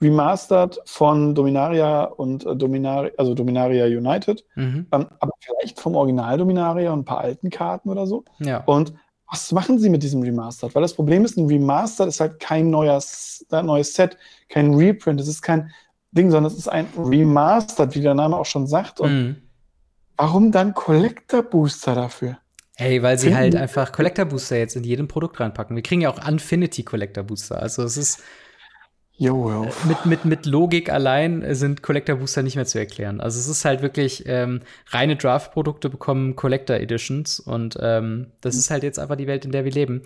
Remastered von Dominaria und äh, Dominaria, also Dominaria United, mhm. ähm, aber vielleicht vom Original Dominaria und ein paar alten Karten oder so. Ja. Und was machen sie mit diesem Remastered? Weil das Problem ist, ein Remastered ist halt kein neues, neues Set, kein Reprint, es ist kein Ding, sondern es ist ein Remastered, wie der Name auch schon sagt. Und mhm Warum dann Collector Booster dafür? Hey, weil sie halt einfach Collector Booster jetzt in jedem Produkt reinpacken. Wir kriegen ja auch Infinity Collector Booster. Also es ist Yo, yo. Äh, mit, mit, mit Logik allein sind Collector Booster nicht mehr zu erklären. Also es ist halt wirklich ähm, reine Draft-Produkte bekommen Collector Editions und ähm, das ist halt jetzt einfach die Welt, in der wir leben.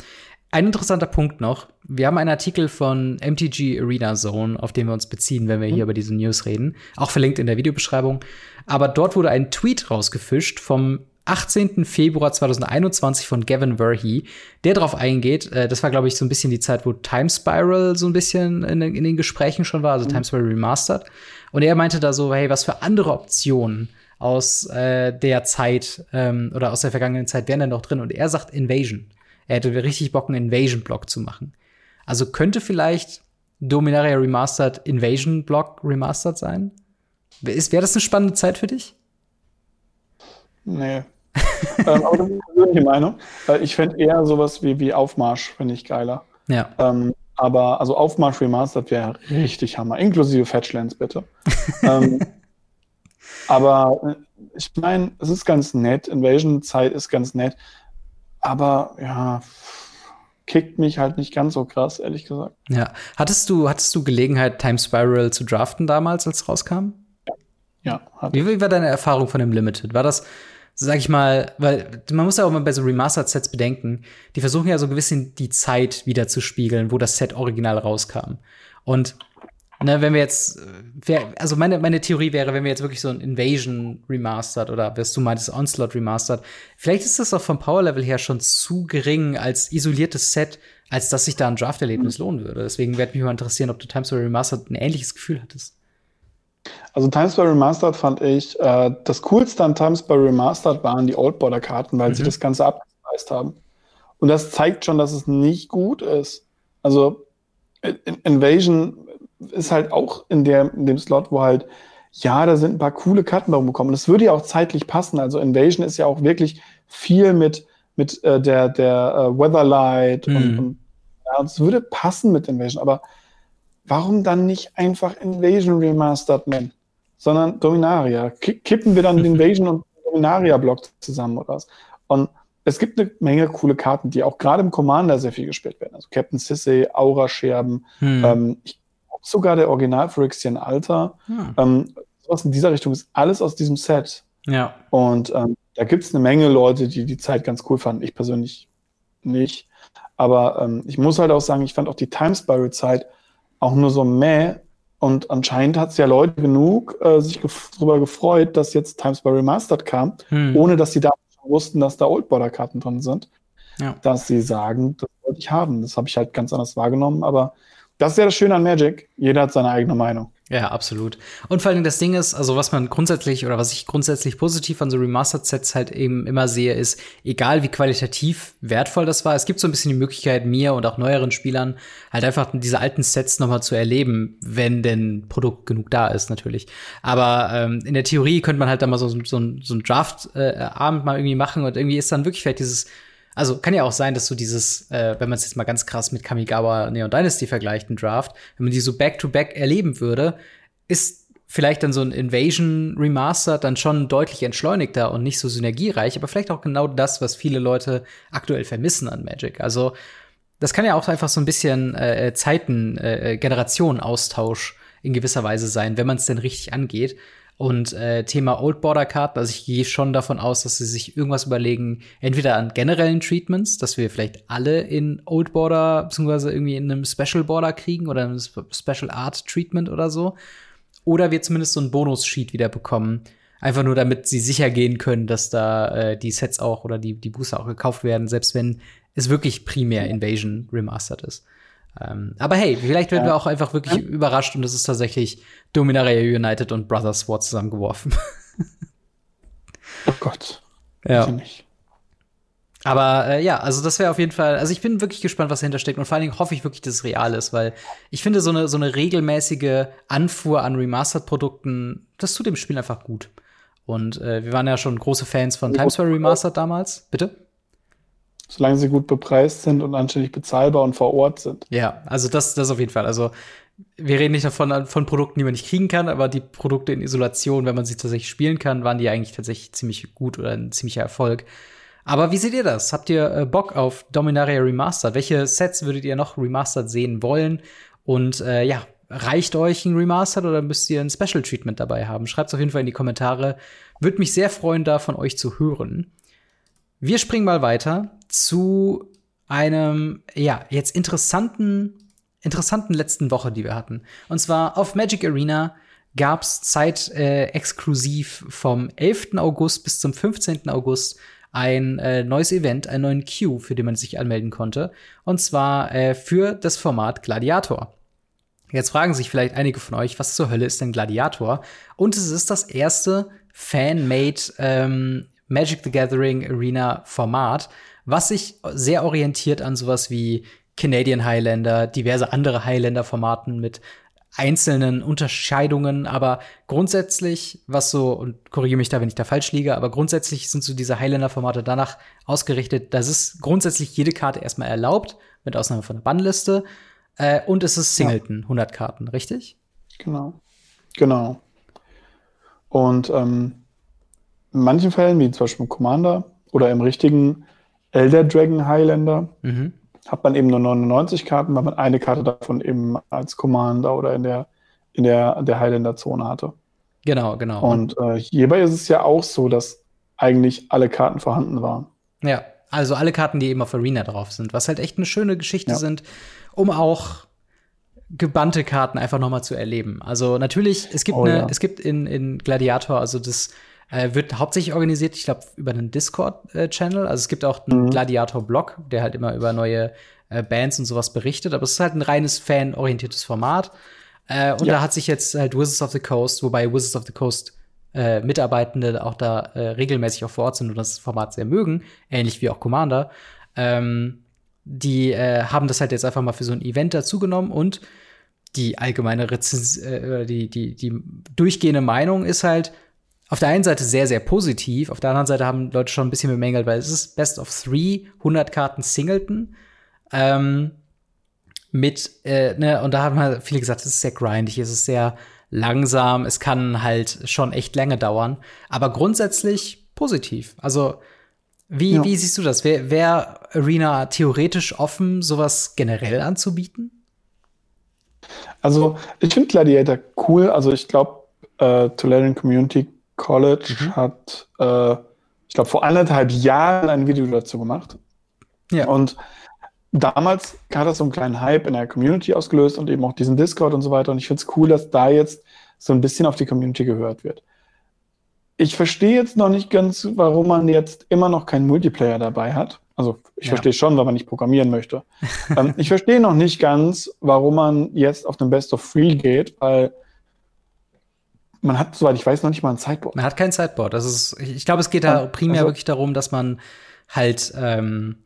Ein interessanter Punkt noch. Wir haben einen Artikel von MTG Arena Zone, auf den wir uns beziehen, wenn wir hier mhm. über diese News reden. Auch verlinkt in der Videobeschreibung. Aber dort wurde ein Tweet rausgefischt vom 18. Februar 2021 von Gavin Verhey, der darauf eingeht. Äh, das war, glaube ich, so ein bisschen die Zeit, wo Time Spiral so ein bisschen in, in den Gesprächen schon war, also mhm. Time Spiral Remastered. Und er meinte da so, hey, was für andere Optionen aus äh, der Zeit ähm, oder aus der vergangenen Zeit wären da noch drin. Und er sagt Invasion. Er hätte richtig Bock, einen Invasion-Block zu machen. Also könnte vielleicht Dominaria Remastered Invasion-Block Remastered sein? Wäre das eine spannende Zeit für dich? Nee. ähm, aber das ist eine persönliche Meinung. Ich fände eher sowas wie, wie Aufmarsch, finde ich geiler. Ja. Ähm, aber also Aufmarsch Remastered wäre richtig Hammer, inklusive Fetchlands bitte. ähm, aber äh, ich meine, es ist ganz nett, Invasion-Zeit ist ganz nett, aber ja, kickt mich halt nicht ganz so krass, ehrlich gesagt. Ja. Hattest du, hattest du Gelegenheit, Time Spiral zu draften damals, als es rauskam? Ja. Wie, wie war deine Erfahrung von dem Limited? War das, sag ich mal, weil man muss ja auch mal bei so Remastered-Sets bedenken, die versuchen ja so ein bisschen die Zeit wieder zu spiegeln, wo das Set original rauskam. Und ne, wenn wir jetzt, wär, also meine, meine Theorie wäre, wenn wir jetzt wirklich so ein Invasion Remastered oder was du meintest, Onslaught Remastered, vielleicht ist das auch vom Power-Level her schon zu gering als isoliertes Set, als dass sich da ein Draft-Erlebnis mhm. lohnen würde. Deswegen würde mich mal interessieren, ob du Times Remastered ein ähnliches Gefühl hattest. Also Times by Remastered fand ich, äh, das Coolste an Times by Remastered waren die Old Border Karten, weil mhm. sie das Ganze abgespeist haben. Und das zeigt schon, dass es nicht gut ist. Also Invasion ist halt auch in, der, in dem Slot, wo halt, ja, da sind ein paar coole Karten darum bekommen. Und das würde ja auch zeitlich passen. Also Invasion ist ja auch wirklich viel mit, mit äh, der, der äh, Weatherlight mhm. und, und ja, es würde passen mit Invasion, aber warum dann nicht einfach Invasion Remastered nennen, sondern Dominaria? Kippen wir dann den Invasion und Dominaria-Block zusammen oder was? Und es gibt eine Menge coole Karten, die auch gerade im Commander sehr viel gespielt werden. Also Captain Sissy, Aura-Scherben, hm. ähm, sogar der Original Phyrexian Alter. Hm. Ähm, sowas in dieser Richtung ist alles aus diesem Set. Ja. Und ähm, da gibt es eine Menge Leute, die die Zeit ganz cool fanden. Ich persönlich nicht. Aber ähm, ich muss halt auch sagen, ich fand auch die Time Spiral Zeit auch nur so meh. Und anscheinend hat es ja Leute genug äh, sich gef darüber gefreut, dass jetzt Times by Remastered kam, hm. ohne dass sie da wussten, dass da Old Border Karten drin sind. Ja. Dass sie sagen, das wollte ich haben. Das habe ich halt ganz anders wahrgenommen. Aber das ist ja das Schöne an Magic. Jeder hat seine eigene Meinung. Ja, absolut. Und vor allem das Ding ist, also was man grundsätzlich oder was ich grundsätzlich positiv an so Remastered-Sets halt eben immer sehe, ist, egal wie qualitativ wertvoll das war, es gibt so ein bisschen die Möglichkeit, mir und auch neueren Spielern halt einfach diese alten Sets nochmal zu erleben, wenn denn Produkt genug da ist, natürlich. Aber ähm, in der Theorie könnte man halt da mal so, so, so ein Draft-Abend äh, mal irgendwie machen und irgendwie ist dann wirklich vielleicht dieses also kann ja auch sein, dass du dieses, äh, wenn man es jetzt mal ganz krass mit Kamigawa Neon Dynasty vergleicht, ein Draft, wenn man die so back-to-back -back erleben würde, ist vielleicht dann so ein Invasion Remaster dann schon deutlich entschleunigter und nicht so synergiereich, aber vielleicht auch genau das, was viele Leute aktuell vermissen an Magic. Also das kann ja auch einfach so ein bisschen äh, Zeiten, äh, Generationen-Austausch in gewisser Weise sein, wenn man es denn richtig angeht. Und äh, Thema Old Border Karten, also ich gehe schon davon aus, dass sie sich irgendwas überlegen, entweder an generellen Treatments, dass wir vielleicht alle in Old Border beziehungsweise irgendwie in einem Special Border kriegen oder einem Special Art Treatment oder so, oder wir zumindest so einen Bonus-Sheet wieder bekommen, einfach nur damit sie sicher gehen können, dass da äh, die Sets auch oder die die Booster auch gekauft werden, selbst wenn es wirklich primär Invasion remastered ist. Ähm, aber hey, vielleicht werden wir auch einfach wirklich überrascht und es ist tatsächlich Dominaria United und Brothers Sword zusammengeworfen. oh Gott. Ja. Aber äh, ja, also das wäre auf jeden Fall, also ich bin wirklich gespannt, was dahinter steckt und vor allen Dingen hoffe ich wirklich, dass es real ist, weil ich finde, so eine, so eine regelmäßige Anfuhr an Remastered-Produkten, das tut dem Spiel einfach gut. Und äh, wir waren ja schon große Fans von Times Square Remastered damals. Bitte? Solange sie gut bepreist sind und anständig bezahlbar und vor Ort sind. Ja, also das, das auf jeden Fall. Also wir reden nicht davon von Produkten, die man nicht kriegen kann, aber die Produkte in Isolation, wenn man sie tatsächlich spielen kann, waren die eigentlich tatsächlich ziemlich gut oder ein ziemlicher Erfolg. Aber wie seht ihr das? Habt ihr äh, Bock auf Dominaria Remastered? Welche Sets würdet ihr noch remastered sehen wollen? Und äh, ja, reicht euch ein Remastered oder müsst ihr ein Special Treatment dabei haben? Schreibt es auf jeden Fall in die Kommentare. Würde mich sehr freuen, da von euch zu hören. Wir springen mal weiter zu einem, ja, jetzt interessanten, interessanten letzten Woche, die wir hatten. Und zwar auf Magic Arena gab's Zeit äh, exklusiv vom 11. August bis zum 15. August ein äh, neues Event, einen neuen Queue, für den man sich anmelden konnte. Und zwar äh, für das Format Gladiator. Jetzt fragen sich vielleicht einige von euch, was zur Hölle ist denn Gladiator? Und es ist das erste Fan-made ähm, Magic the Gathering Arena Format, was sich sehr orientiert an sowas wie Canadian Highlander, diverse andere Highlander-Formaten mit einzelnen Unterscheidungen, aber grundsätzlich, was so, und korrigiere mich da, wenn ich da falsch liege, aber grundsätzlich sind so diese Highlander-Formate danach ausgerichtet, dass es grundsätzlich jede Karte erstmal erlaubt, mit Ausnahme von der Bannliste, äh, und es ist Singleton, ja. 100 Karten, richtig? Genau. Genau. Und ähm, in manchen Fällen, wie zum Beispiel im Commander oder im richtigen Elder Dragon Highlander, mhm. hat man eben nur 99 Karten, weil man eine Karte davon eben als Commander oder in der, in der, der Highlander-Zone hatte. Genau, genau. Und äh, hierbei ist es ja auch so, dass eigentlich alle Karten vorhanden waren. Ja, also alle Karten, die eben auf Arena drauf sind, was halt echt eine schöne Geschichte ja. sind, um auch gebannte Karten einfach noch mal zu erleben. Also natürlich, es gibt oh, eine, ja. es gibt in, in Gladiator, also das äh, wird hauptsächlich organisiert, ich glaube, über einen Discord-Channel. also es gibt auch einen mhm. Gladiator-Blog, der halt immer über neue äh, Bands und sowas berichtet. Aber es ist halt ein reines fanorientiertes Format. Äh, und ja. da hat sich jetzt halt Wizards of the Coast, wobei Wizards of the Coast äh, Mitarbeitende auch da äh, regelmäßig auch vor Ort sind und das Format sehr mögen, ähnlich wie auch Commander. Ähm, die äh, haben das halt jetzt einfach mal für so ein Event dazugenommen und die allgemeine Rezens äh, die, die, die durchgehende Meinung ist halt, auf der einen Seite sehr, sehr positiv, auf der anderen Seite haben Leute schon ein bisschen bemängelt, weil es ist Best of Three, 100 Karten Singleton. Ähm, mit, äh, ne, und da haben halt viele gesagt, es ist sehr grindig, es ist sehr langsam, es kann halt schon echt lange dauern, aber grundsätzlich positiv. Also, wie, ja. wie siehst du das? Wäre wär Arena theoretisch offen, sowas generell anzubieten? Also, ich finde Gladiator cool. Also, ich glaube, äh, Tolarian Community College mhm. hat, äh, ich glaube, vor anderthalb Jahren ein Video dazu gemacht. Ja. Und damals hat das so einen kleinen Hype in der Community ausgelöst und eben auch diesen Discord und so weiter. Und ich finde es cool, dass da jetzt so ein bisschen auf die Community gehört wird. Ich verstehe jetzt noch nicht ganz, warum man jetzt immer noch keinen Multiplayer dabei hat. Also ich ja. verstehe schon, weil man nicht programmieren möchte. ähm, ich verstehe noch nicht ganz, warum man jetzt auf den Best of Free geht, weil man hat, soweit ich weiß, noch nicht mal ein Sideboard. Man hat kein Sideboard. Das ist, ich glaube, es geht da primär also, wirklich darum, dass man halt ähm,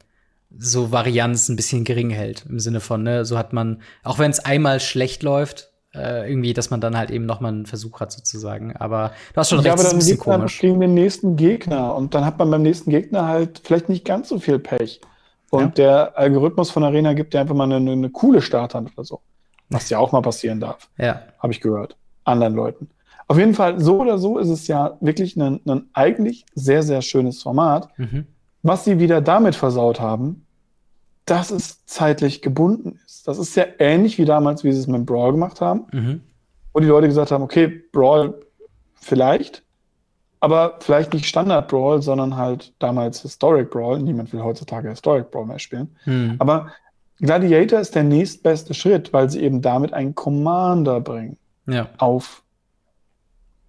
so Varianz ein bisschen gering hält. Im Sinne von, ne, so hat man, auch wenn es einmal schlecht läuft, äh, irgendwie, dass man dann halt eben noch mal einen Versuch hat, sozusagen. Aber du hast schon ja, recht, aber dann ist ein bisschen komisch. gegen den nächsten Gegner und dann hat man beim nächsten Gegner halt vielleicht nicht ganz so viel Pech. Und ja. der Algorithmus von Arena gibt dir einfach mal eine, eine coole Starthand oder so. Was ja auch mal passieren darf. Ja. Habe ich gehört. Anderen Leuten. Auf jeden Fall, so oder so ist es ja wirklich ein, ein eigentlich sehr, sehr schönes Format. Mhm. Was sie wieder damit versaut haben, dass es zeitlich gebunden ist. Das ist sehr ähnlich wie damals, wie sie es mit Brawl gemacht haben. Mhm. Wo die Leute gesagt haben, okay, Brawl vielleicht, aber vielleicht nicht Standard Brawl, sondern halt damals Historic Brawl. Niemand will heutzutage Historic Brawl mehr spielen. Mhm. Aber Gladiator ist der nächstbeste Schritt, weil sie eben damit einen Commander bringen ja. auf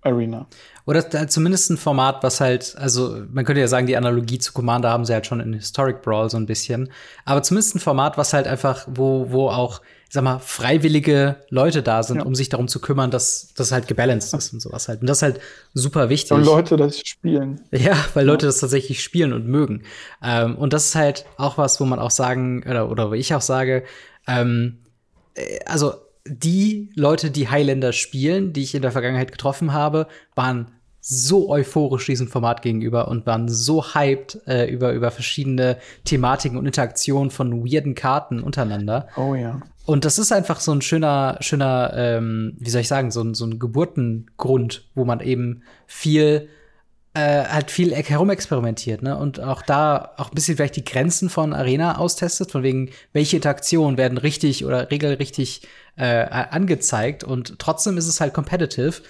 Arena. Oder zumindest ein Format, was halt, also man könnte ja sagen, die Analogie zu Commander haben sie halt schon in Historic Brawl so ein bisschen. Aber zumindest ein Format, was halt einfach, wo, wo auch, ich sag mal, freiwillige Leute da sind, ja. um sich darum zu kümmern, dass das halt gebalanced ist und sowas halt. Und das ist halt super wichtig. Und Leute das spielen. Ja, weil Leute ja. das tatsächlich spielen und mögen. Ähm, und das ist halt auch was, wo man auch sagen, oder, oder wo ich auch sage, ähm, äh, also die Leute, die Highlander spielen, die ich in der Vergangenheit getroffen habe, waren so euphorisch diesem Format gegenüber und waren so hyped äh, über, über verschiedene Thematiken und Interaktionen von weirden Karten untereinander. Oh ja. Und das ist einfach so ein schöner, schöner, ähm, wie soll ich sagen, so ein, so ein Geburtengrund, wo man eben viel äh, halt viel herumexperimentiert, ne? Und auch da auch ein bisschen vielleicht die Grenzen von Arena austestet, von wegen, welche Interaktionen werden richtig oder regelrichtig äh, angezeigt. Und trotzdem ist es halt competitive.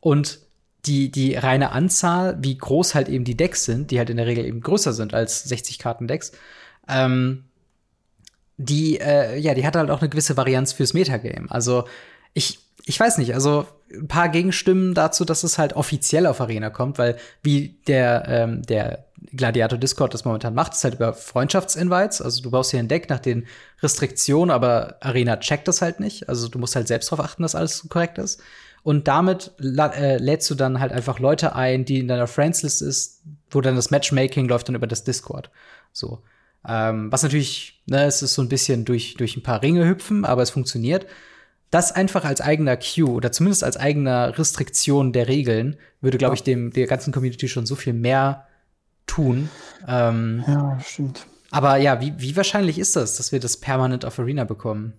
Und die, die reine Anzahl, wie groß halt eben die Decks sind, die halt in der Regel eben größer sind als 60 Karten Decks, ähm, die, äh, ja, die hat halt auch eine gewisse Varianz fürs Metagame. Also ich, ich weiß nicht, also ein paar Gegenstimmen dazu, dass es halt offiziell auf Arena kommt, weil wie der, ähm, der Gladiator Discord das momentan macht, ist halt über Freundschaftsinvites. Also du baust hier ein Deck nach den Restriktionen, aber Arena checkt das halt nicht. Also du musst halt selbst darauf achten, dass alles korrekt ist. Und damit äh, lädst du dann halt einfach Leute ein, die in deiner Friendslist ist, wo dann das Matchmaking läuft dann über das Discord. So. Ähm, was natürlich, ne, es ist so ein bisschen durch, durch ein paar Ringe hüpfen, aber es funktioniert. Das einfach als eigener Queue oder zumindest als eigener Restriktion der Regeln würde, glaube ich, dem der ganzen Community schon so viel mehr tun. Ähm, ja, stimmt. Aber ja, wie, wie wahrscheinlich ist das, dass wir das permanent auf Arena bekommen?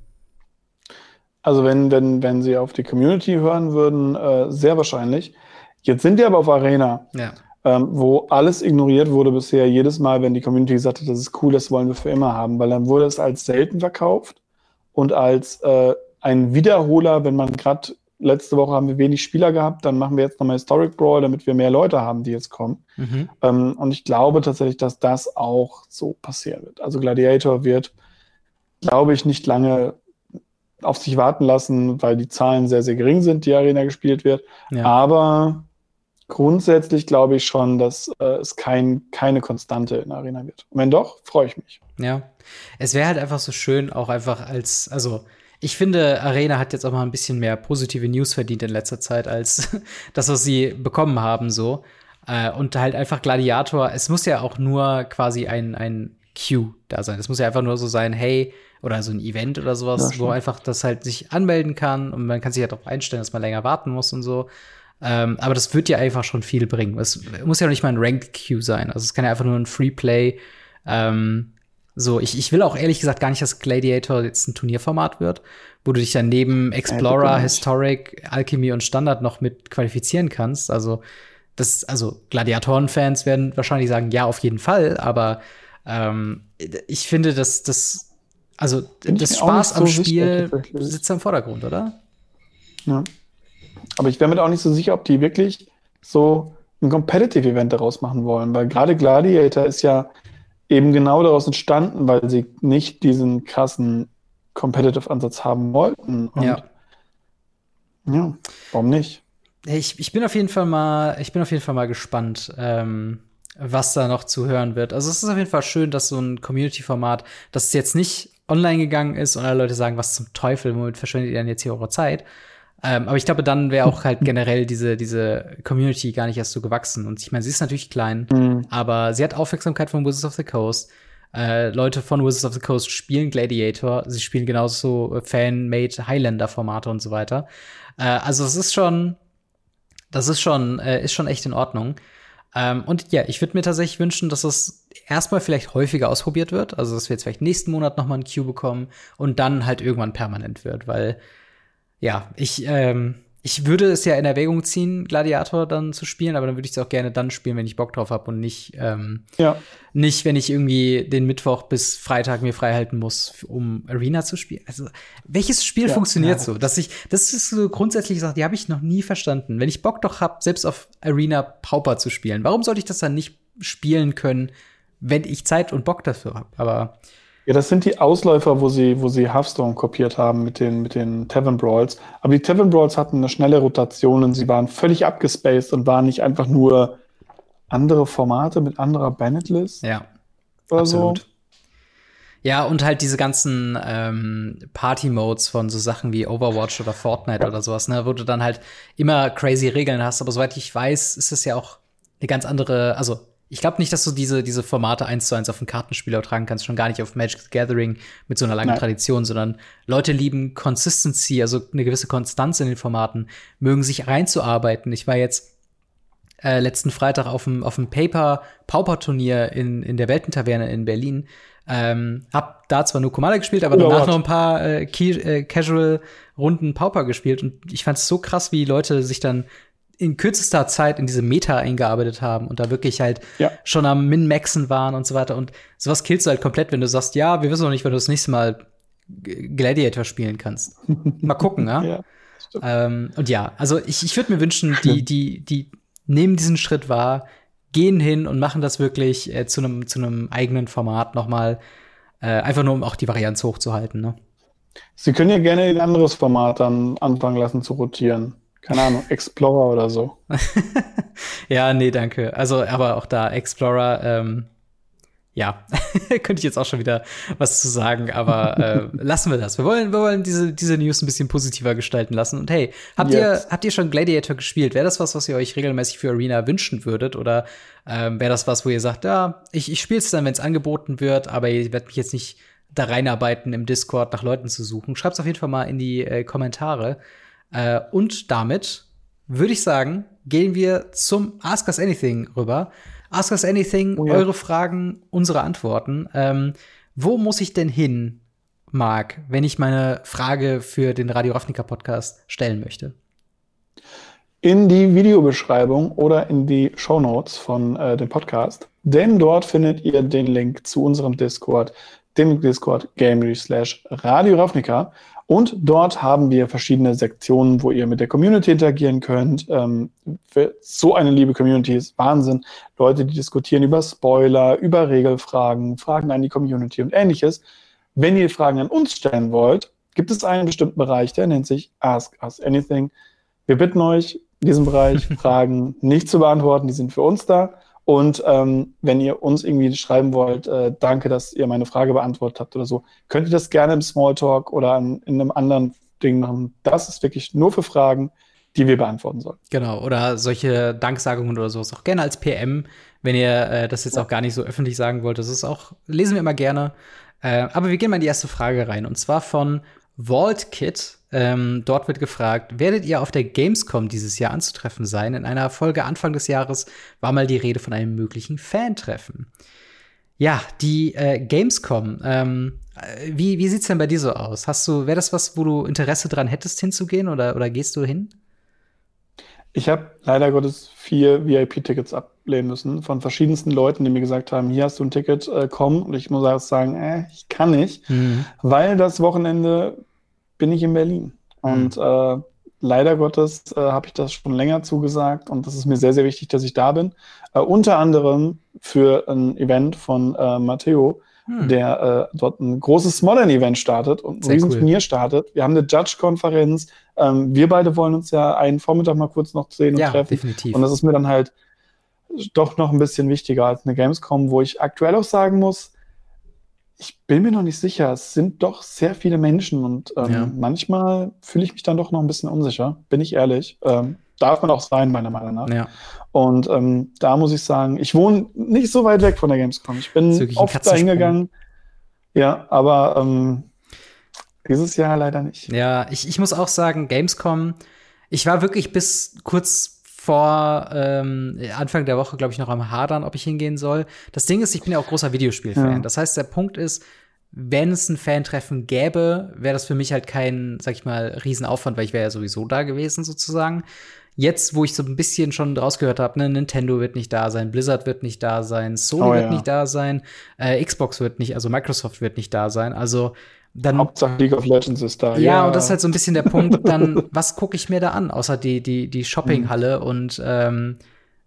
Also wenn, wenn, wenn sie auf die Community hören würden, äh, sehr wahrscheinlich. Jetzt sind die aber auf Arena. Ja ähm, wo alles ignoriert wurde bisher, jedes Mal, wenn die Community gesagt hat, das ist cool, das wollen wir für immer haben, weil dann wurde es als selten verkauft und als äh, ein Wiederholer, wenn man gerade letzte Woche haben wir wenig Spieler gehabt, dann machen wir jetzt nochmal Historic Brawl, damit wir mehr Leute haben, die jetzt kommen. Mhm. Ähm, und ich glaube tatsächlich, dass das auch so passieren wird. Also Gladiator wird, glaube ich, nicht lange auf sich warten lassen, weil die Zahlen sehr, sehr gering sind, die Arena gespielt wird. Ja. Aber grundsätzlich glaube ich schon, dass äh, es kein, keine Konstante in Arena wird. Und wenn doch, freue ich mich. Ja. Es wäre halt einfach so schön, auch einfach als, also ich finde, Arena hat jetzt auch mal ein bisschen mehr positive News verdient in letzter Zeit als das, was sie bekommen haben, so. Äh, und halt einfach Gladiator, es muss ja auch nur quasi ein, ein Queue da sein. Es muss ja einfach nur so sein, hey, oder so ein Event oder sowas, ja, wo einfach das halt sich anmelden kann und man kann sich ja halt darauf einstellen, dass man länger warten muss und so. Ähm, aber das wird ja einfach schon viel bringen. Es muss ja nicht mal ein Ranked Queue sein. Also es kann ja einfach nur ein Free Play. Ähm, so, ich, ich will auch ehrlich gesagt gar nicht, dass Gladiator jetzt ein Turnierformat wird, wo du dich dann neben Explorer, Historic, Alchemy und Standard noch mit qualifizieren kannst. Also, das, also Gladiatoren-Fans werden wahrscheinlich sagen, ja, auf jeden Fall, aber ähm, ich finde, dass das, also Bin das Spaß am so Spiel sitzt im Vordergrund, oder? Ja. Aber ich wäre mir auch nicht so sicher, ob die wirklich so ein Competitive-Event daraus machen wollen, weil gerade Gladiator ist ja eben genau daraus entstanden, weil sie nicht diesen krassen Competitive-Ansatz haben wollten. Und ja. Ja, warum nicht? Ich, ich bin auf jeden Fall mal, ich bin auf jeden Fall mal gespannt, ähm, was da noch zu hören wird. Also es ist auf jeden Fall schön, dass so ein Community-Format, das jetzt nicht online gegangen ist und alle Leute sagen, was zum Teufel, womit verschwendet ihr denn jetzt hier eure Zeit? Ähm, aber ich glaube, dann wäre auch halt generell diese, diese Community gar nicht erst so gewachsen. Und ich meine, sie ist natürlich klein, mhm. aber sie hat Aufmerksamkeit von Wizards of the Coast. Äh, Leute von Wizards of the Coast spielen Gladiator, sie spielen genauso Fan-made Highlander-Formate und so weiter. Äh, also es ist schon, das ist schon, äh, ist schon echt in Ordnung. Ähm, und ja, ich würde mir tatsächlich wünschen, dass es erstmal vielleicht häufiger ausprobiert wird. Also dass wir jetzt vielleicht nächsten Monat noch mal ein Queue bekommen und dann halt irgendwann permanent wird, weil ja, ich, ähm, ich würde es ja in Erwägung ziehen, Gladiator dann zu spielen, aber dann würde ich es auch gerne dann spielen, wenn ich Bock drauf habe und nicht, ähm, ja. nicht, wenn ich irgendwie den Mittwoch bis Freitag mir frei halten muss, um Arena zu spielen. Also, welches Spiel ja, funktioniert ja. so? Dass ich, das ist so grundsätzlich gesagt, die habe ich noch nie verstanden. Wenn ich Bock doch habe, selbst auf Arena Pauper zu spielen, warum sollte ich das dann nicht spielen können, wenn ich Zeit und Bock dafür habe? Aber ja, das sind die Ausläufer, wo sie, wo sie Hearthstone kopiert haben mit den, mit den Tavern Brawls. Aber die Tavern Brawls hatten eine schnelle Rotation und sie waren völlig abgespaced und waren nicht einfach nur andere Formate mit anderer Bennett-List. Ja. Oder absolut. So. Ja, und halt diese ganzen ähm, Party-Modes von so Sachen wie Overwatch oder Fortnite oder sowas, ne, wo du dann halt immer crazy Regeln hast. Aber soweit ich weiß, ist es ja auch eine ganz andere, also ich glaube nicht, dass du diese, diese Formate eins zu eins auf ein Kartenspiel übertragen kannst, schon gar nicht auf Magic the Gathering mit so einer langen Nein. Tradition, sondern Leute lieben Consistency, also eine gewisse Konstanz in den Formaten, mögen sich reinzuarbeiten. Ich war jetzt äh, letzten Freitag auf dem, auf dem Paper Pauper Turnier in, in der Weltentaverne in Berlin. Ähm, hab da zwar nur Commander gespielt, aber danach Ort. noch ein paar äh, äh, Casual Runden Pauper gespielt und ich fand es so krass, wie Leute sich dann in kürzester Zeit in diese Meta eingearbeitet haben und da wirklich halt ja. schon am Min-Maxen waren und so weiter. Und sowas killst du halt komplett, wenn du sagst, ja, wir wissen noch nicht, wenn du das nächste Mal Gladiator spielen kannst. Mal gucken, ja. ja ähm, und ja, also ich, ich würde mir wünschen, die, die, die nehmen diesen Schritt wahr, gehen hin und machen das wirklich äh, zu einem zu einem eigenen Format nochmal, äh, einfach nur um auch die Varianz hochzuhalten. Ne? Sie können ja gerne ein anderes Format dann anfangen lassen zu rotieren. Keine Ahnung, Explorer oder so. ja, nee, danke. Also, aber auch da Explorer, ähm, ja, könnte ich jetzt auch schon wieder was zu sagen, aber äh, lassen wir das. Wir wollen, wir wollen diese, diese News ein bisschen positiver gestalten lassen. Und hey, habt yes. ihr, habt ihr schon Gladiator gespielt? Wäre das was, was ihr euch regelmäßig für Arena wünschen würdet? Oder ähm, wäre das was, wo ihr sagt, ja, ich, ich spiele es dann, wenn es angeboten wird, aber ihr werdet mich jetzt nicht da reinarbeiten, im Discord nach Leuten zu suchen? Schreibt es auf jeden Fall mal in die äh, Kommentare. Äh, und damit würde ich sagen, gehen wir zum Ask Us Anything rüber. Ask Us Anything, oh ja. eure Fragen, unsere Antworten. Ähm, wo muss ich denn hin, Marc, wenn ich meine Frage für den Radio Ravnica Podcast stellen möchte? In die Videobeschreibung oder in die Show Notes von äh, dem Podcast. Denn dort findet ihr den Link zu unserem Discord, dem Discord Gamery slash Radio Ravnica. Und dort haben wir verschiedene Sektionen, wo ihr mit der Community interagieren könnt. Ähm, so eine liebe Community ist Wahnsinn. Leute, die diskutieren über Spoiler, über Regelfragen, Fragen an die Community und ähnliches. Wenn ihr Fragen an uns stellen wollt, gibt es einen bestimmten Bereich, der nennt sich Ask Us Anything. Wir bitten euch, diesen Bereich Fragen nicht zu beantworten, die sind für uns da. Und ähm, wenn ihr uns irgendwie schreiben wollt, äh, danke, dass ihr meine Frage beantwortet habt oder so, könnt ihr das gerne im Smalltalk oder an, in einem anderen Ding machen. Das ist wirklich nur für Fragen, die wir beantworten sollen. Genau, oder solche Danksagungen oder sowas auch gerne als PM, wenn ihr äh, das jetzt auch gar nicht so öffentlich sagen wollt. Das ist auch, lesen wir immer gerne. Äh, aber wir gehen mal in die erste Frage rein. Und zwar von Vault Kit. Ähm, dort wird gefragt, werdet ihr auf der Gamescom dieses Jahr anzutreffen sein? In einer Folge Anfang des Jahres war mal die Rede von einem möglichen Fan-Treffen. Ja, die äh, Gamescom. Ähm, wie, wie sieht's denn bei dir so aus? Hast du, wäre das was, wo du Interesse dran hättest, hinzugehen oder, oder gehst du hin? Ich habe leider Gottes vier VIP-Tickets ablehnen müssen von verschiedensten Leuten, die mir gesagt haben, hier hast du ein Ticket, äh, komm. Und ich muss sagen, äh, ich kann nicht, mhm. weil das Wochenende bin ich in Berlin. Mhm. Und äh, leider Gottes äh, habe ich das schon länger zugesagt und das ist mir sehr, sehr wichtig, dass ich da bin. Äh, unter anderem für ein Event von äh, Matteo, hm. der äh, dort ein großes Modern-Event startet und ein Sehr Riesenturnier cool. startet. Wir haben eine Judge-Konferenz. Ähm, wir beide wollen uns ja einen Vormittag mal kurz noch sehen und ja, treffen. Definitiv. Und das ist mir dann halt doch noch ein bisschen wichtiger als eine Gamescom, wo ich aktuell auch sagen muss, ich bin mir noch nicht sicher. Es sind doch sehr viele Menschen und ähm, ja. manchmal fühle ich mich dann doch noch ein bisschen unsicher, bin ich ehrlich. Ähm, darf man auch sein, meiner Meinung nach. Ja. Und ähm, da muss ich sagen, ich wohne nicht so weit weg von der Gamescom. Ich bin oft da hingegangen. Ja, aber ähm, dieses Jahr leider nicht. Ja, ich, ich muss auch sagen, Gamescom, ich war wirklich bis kurz vor ähm, Anfang der Woche, glaube ich, noch am Hadern, ob ich hingehen soll. Das Ding ist, ich bin ja auch großer Videospielfan. Ja. Das heißt, der Punkt ist, wenn es ein Fan-Treffen gäbe, wäre das für mich halt kein, sag ich mal, Riesenaufwand, weil ich wäre ja sowieso da gewesen, sozusagen jetzt, wo ich so ein bisschen schon rausgehört habe, ne, Nintendo wird nicht da sein, Blizzard wird nicht da sein, Sony oh, wird ja. nicht da sein, äh, Xbox wird nicht, also Microsoft wird nicht da sein. Also dann Hauptsache League of Legends ist da. Ja, ja. und das ist halt so ein bisschen der Punkt, dann was gucke ich mir da an, außer die die die Shoppinghalle mhm. und ähm,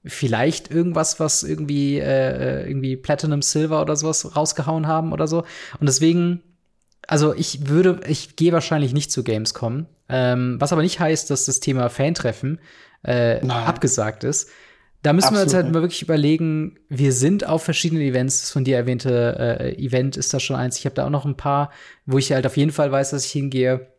vielleicht irgendwas, was irgendwie äh, irgendwie Platinum Silver oder sowas rausgehauen haben oder so. Und deswegen also ich würde, ich gehe wahrscheinlich nicht zu Gamescom, ähm, was aber nicht heißt, dass das Thema Fantreffen äh, abgesagt ist. Da müssen Absolut. wir uns halt mal wirklich überlegen, wir sind auf verschiedenen Events, das von dir erwähnte äh, Event ist da schon eins. Ich habe da auch noch ein paar, wo ich halt auf jeden Fall weiß, dass ich hingehe.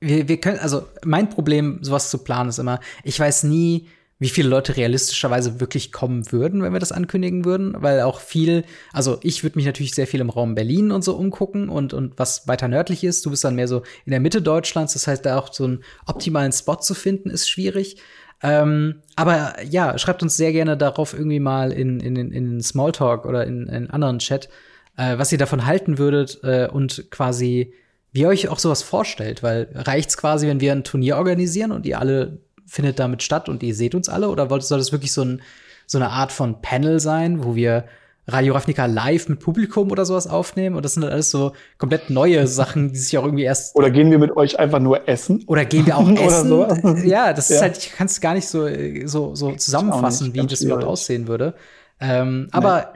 Wir, wir können, also mein Problem, sowas zu planen, ist immer, ich weiß nie, wie viele Leute realistischerweise wirklich kommen würden, wenn wir das ankündigen würden, weil auch viel, also ich würde mich natürlich sehr viel im Raum Berlin und so umgucken und, und was weiter nördlich ist. Du bist dann mehr so in der Mitte Deutschlands, das heißt, da auch so einen optimalen Spot zu finden, ist schwierig. Ähm, aber ja, schreibt uns sehr gerne darauf irgendwie mal in, in, in, Smalltalk oder in, in anderen Chat, äh, was ihr davon halten würdet äh, und quasi wie ihr euch auch sowas vorstellt, weil reicht's quasi, wenn wir ein Turnier organisieren und ihr alle findet damit statt und ihr seht uns alle? Oder soll das wirklich so, ein, so eine Art von Panel sein, wo wir Radio Ravnica live mit Publikum oder sowas aufnehmen? Und das sind dann alles so komplett neue Sachen, die sich auch irgendwie erst. Oder gehen wir mit euch einfach nur essen? Oder gehen wir auch essen? so? Ja, das ja. ist halt, ich kann es gar nicht so, so, so zusammenfassen, wie das überhaupt aussehen würde. Ähm, aber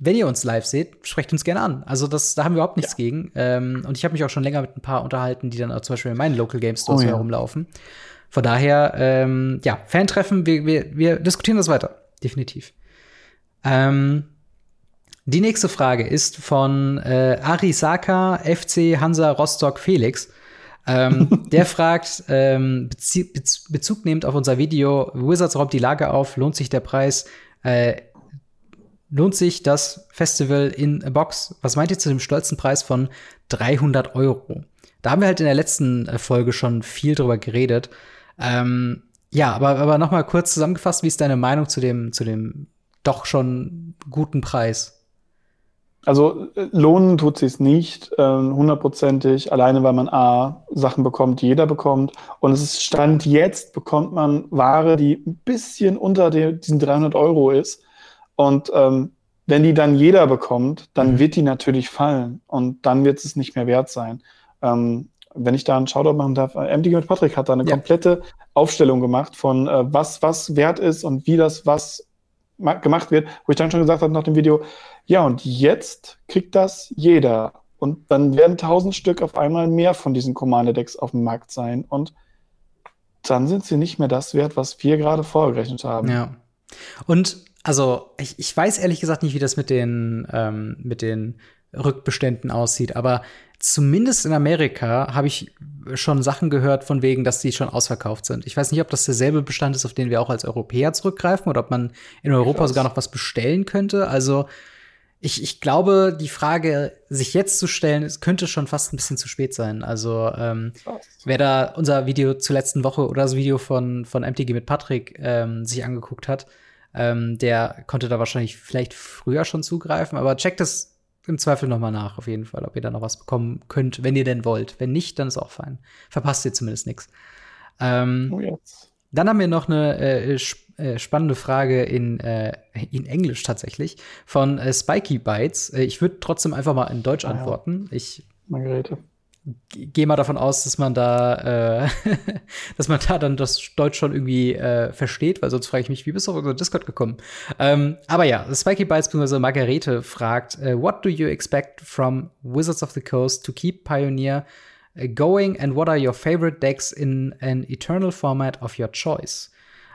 wenn ihr uns live seht, sprecht uns gerne an. Also das, da haben wir überhaupt nichts ja. gegen. Ähm, und ich habe mich auch schon länger mit ein paar unterhalten, die dann auch zum Beispiel in meinen Local Game Stores oh, ja. herumlaufen. Von daher, ähm, ja, Fantreffen, wir, wir, wir diskutieren das weiter. Definitiv. Ähm, die nächste Frage ist von äh, Arisaka FC Hansa Rostock Felix. ähm, der fragt, ähm, Bezug nehmend auf unser Video, Wizards räumt die Lage auf, lohnt sich der Preis? Äh, lohnt sich das Festival in a Box? Was meint ihr zu dem stolzen Preis von 300 Euro? Da haben wir halt in der letzten äh, Folge schon viel drüber geredet. Ähm, ja, aber, aber noch mal kurz zusammengefasst, wie ist deine Meinung zu dem, zu dem doch schon guten Preis? Also äh, lohnen tut sich nicht äh, hundertprozentig, alleine weil man A, Sachen bekommt, die jeder bekommt. Und es ist Stand jetzt, bekommt man Ware, die ein bisschen unter den, diesen 300 Euro ist. Und ähm, wenn die dann jeder bekommt, dann mhm. wird die natürlich fallen. Und dann wird es nicht mehr wert sein. Ähm, wenn ich da einen Shoutout machen darf, äh, MDG mit Patrick hat da eine ja. komplette Aufstellung gemacht von äh, was was wert ist und wie das was gemacht wird, wo ich dann schon gesagt habe nach dem Video, ja, und jetzt kriegt das jeder. Und dann werden tausend Stück auf einmal mehr von diesen Commander-Decks auf dem Markt sein. Und dann sind sie nicht mehr das wert, was wir gerade vorgerechnet haben. Ja. Und also, ich, ich weiß ehrlich gesagt nicht, wie das mit den, ähm, mit den Rückbeständen aussieht, aber zumindest in Amerika habe ich schon Sachen gehört von wegen, dass die schon ausverkauft sind. Ich weiß nicht, ob das derselbe Bestand ist, auf den wir auch als Europäer zurückgreifen oder ob man in Europa sogar noch was bestellen könnte. Also ich, ich glaube, die Frage, sich jetzt zu stellen, es könnte schon fast ein bisschen zu spät sein. Also ähm, wer da unser Video zur letzten Woche oder das Video von, von MTG mit Patrick ähm, sich angeguckt hat, ähm, der konnte da wahrscheinlich vielleicht früher schon zugreifen. Aber checkt es im Zweifel noch mal nach, auf jeden Fall, ob ihr da noch was bekommen könnt, wenn ihr denn wollt. Wenn nicht, dann ist auch fein. Verpasst ihr zumindest nichts. Ähm, oh, dann haben wir noch eine äh, äh, spannende Frage in, äh, in Englisch tatsächlich von äh, Spiky Bites. Äh, ich würde trotzdem einfach mal in Deutsch ah, antworten. Ja. Ich Margarete gehe mal davon aus, dass man da, äh, dass man da dann das Deutsch schon irgendwie äh, versteht, weil sonst frage ich mich, wie bist du auf unser Discord gekommen? Ähm, aber ja, Spiky Bites bzw. Margarete fragt, uh, what do you expect from Wizards of the Coast to keep Pioneer uh, going and what are your favorite decks in an eternal format of your choice?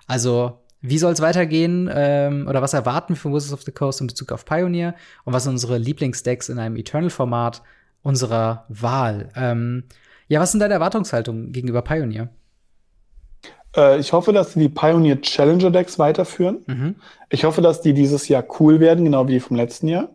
Also, wie soll es weitergehen ähm, oder was erwarten wir von Wizards of the Coast in Bezug auf Pioneer und was sind unsere Lieblingsdecks in einem Eternal-Format? Unserer Wahl. Ähm, ja, was sind deine Erwartungshaltungen gegenüber Pioneer? Äh, ich hoffe, dass sie die Pioneer Challenger Decks weiterführen. Mhm. Ich hoffe, dass die dieses Jahr cool werden, genau wie die vom letzten Jahr.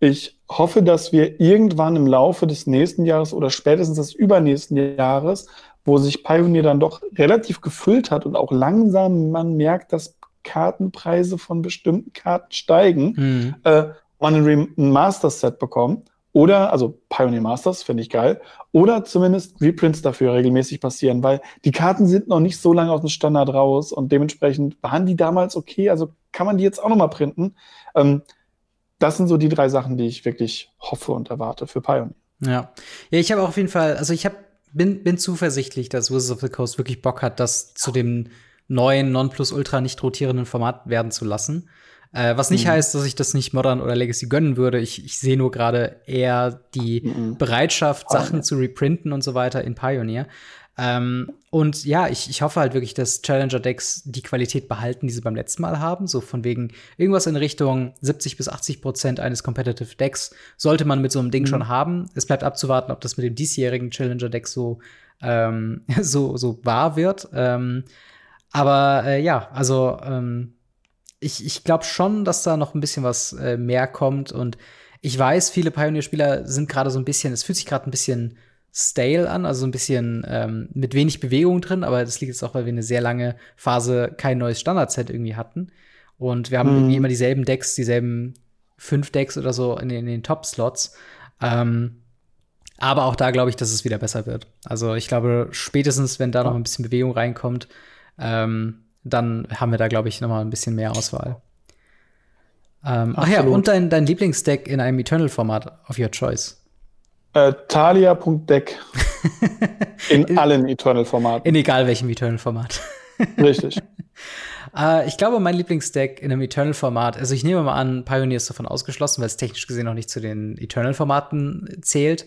Ich hoffe, dass wir irgendwann im Laufe des nächsten Jahres oder spätestens des übernächsten Jahres, wo sich Pioneer dann doch relativ gefüllt hat und auch langsam man merkt, dass Kartenpreise von bestimmten Karten steigen, mhm. äh, man ein Master Set bekommt oder, also Pioneer Masters, finde ich geil. Oder zumindest Reprints dafür regelmäßig passieren, weil die Karten sind noch nicht so lange aus dem Standard raus und dementsprechend waren die damals okay. Also kann man die jetzt auch nochmal printen. Ähm, das sind so die drei Sachen, die ich wirklich hoffe und erwarte für Pioneer. Ja. Ja, ich habe auf jeden Fall, also ich hab, bin, bin zuversichtlich, dass Wizards of the Coast wirklich Bock hat, das zu dem neuen Nonplusultra nicht rotierenden Format werden zu lassen. Äh, was nicht mhm. heißt, dass ich das nicht Modern oder Legacy gönnen würde. Ich, ich sehe nur gerade eher die mhm. Bereitschaft, Sachen zu reprinten und so weiter in Pioneer. Ähm, und ja, ich, ich hoffe halt wirklich, dass Challenger-Decks die Qualität behalten, die sie beim letzten Mal haben. So von wegen irgendwas in Richtung 70 bis 80 Prozent eines Competitive Decks sollte man mit so einem Ding mhm. schon haben. Es bleibt abzuwarten, ob das mit dem diesjährigen Challenger-Deck so, ähm, so, so wahr wird. Ähm, aber äh, ja, also ähm, ich, ich glaube schon, dass da noch ein bisschen was äh, mehr kommt. Und ich weiß, viele Pioneer-Spieler sind gerade so ein bisschen, es fühlt sich gerade ein bisschen stale an, also ein bisschen ähm, mit wenig Bewegung drin, aber das liegt jetzt auch, weil wir eine sehr lange Phase kein neues Standard-Set irgendwie hatten. Und wir haben mhm. irgendwie immer dieselben Decks, dieselben fünf Decks oder so in, in den Top-Slots. Ähm, aber auch da glaube ich, dass es wieder besser wird. Also ich glaube, spätestens, wenn da noch ein bisschen Bewegung reinkommt, ähm, dann haben wir da, glaube ich, noch mal ein bisschen mehr Auswahl. Ähm, ach ja, und dein, dein Lieblingsdeck in einem Eternal-Format of your choice. Äh, Talia.deck. in allen Eternal-Formaten. In egal welchem Eternal-Format. Richtig. Äh, ich glaube, mein Lieblingsdeck in einem Eternal-Format, also ich nehme mal an, Pioneer ist davon ausgeschlossen, weil es technisch gesehen noch nicht zu den Eternal-Formaten zählt.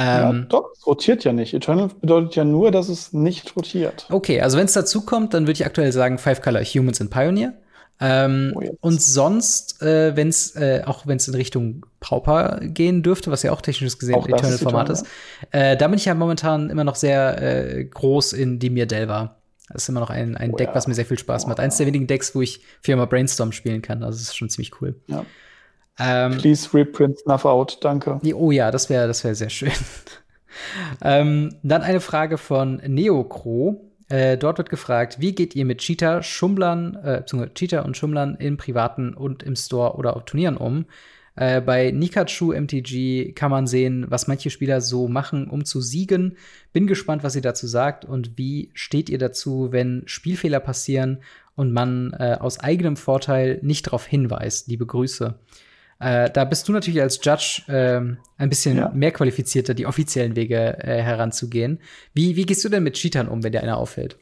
Ähm, ja, doch, es rotiert ja nicht. Eternal bedeutet ja nur, dass es nicht rotiert. Okay, also wenn es dazu kommt, dann würde ich aktuell sagen Five Color Humans in Pioneer. Ähm, oh, und sonst, äh, wenn es, äh, auch wenn es in Richtung Pauper gehen dürfte, was ja auch technisch gesehen auch Eternal Format ist, äh, da bin ich ja momentan immer noch sehr äh, groß in Dimir Delva. Das ist immer noch ein, ein oh, Deck, ja. was mir sehr viel Spaß oh, macht. Eins der wenigen Decks, wo ich Firma Brainstorm spielen kann. Also das ist schon ziemlich cool. Ja. Ähm, Please reprint Snuff Out, danke. Oh ja, das wäre das wär sehr schön. ähm, dann eine Frage von Neocro. Äh, dort wird gefragt, wie geht ihr mit Cheater, Schummlern, äh, Cheater und Schummlern im privaten und im Store oder auf Turnieren um? Äh, bei Nikachu MTG kann man sehen, was manche Spieler so machen, um zu siegen. Bin gespannt, was ihr dazu sagt und wie steht ihr dazu, wenn Spielfehler passieren und man äh, aus eigenem Vorteil nicht darauf hinweist. Liebe Grüße. Äh, da bist du natürlich als Judge äh, ein bisschen ja. mehr qualifizierter, die offiziellen Wege äh, heranzugehen. Wie, wie gehst du denn mit Cheatern um, wenn dir einer auffällt?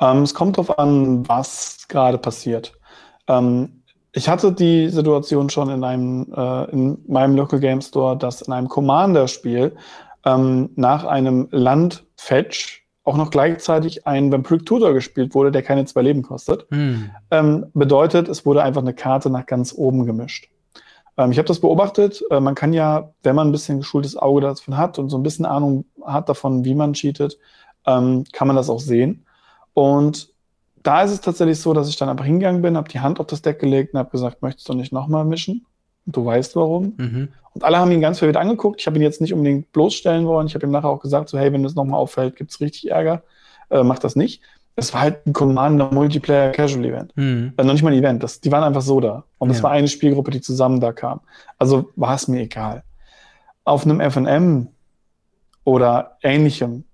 Ähm, es kommt darauf an, was gerade passiert. Ähm, ich hatte die Situation schon in einem äh, in meinem Local Game Store, dass in einem Commander-Spiel ähm, nach einem Land-Fetch auch noch gleichzeitig ein Vampiric Tutor gespielt wurde, der keine zwei Leben kostet. Mhm. Ähm, bedeutet, es wurde einfach eine Karte nach ganz oben gemischt. Ähm, ich habe das beobachtet. Äh, man kann ja, wenn man ein bisschen geschultes Auge davon hat und so ein bisschen Ahnung hat davon, wie man cheatet, ähm, kann man das auch sehen. Und da ist es tatsächlich so, dass ich dann einfach hingegangen bin, habe die Hand auf das Deck gelegt und habe gesagt, möchtest du nicht nochmal mischen? Und du weißt warum. Mhm. Und alle haben ihn ganz verwirrt angeguckt. Ich habe ihn jetzt nicht unbedingt bloßstellen wollen. Ich habe ihm nachher auch gesagt, so hey, wenn das nochmal auffällt, gibt es richtig Ärger. Äh, mach das nicht. Es war halt ein Commander Multiplayer Casual Event. Mhm. Also noch nicht mal ein Event. Das, die waren einfach so da. Und es ja. war eine Spielgruppe, die zusammen da kam. Also war es mir egal. Auf einem FNM oder ähnlichem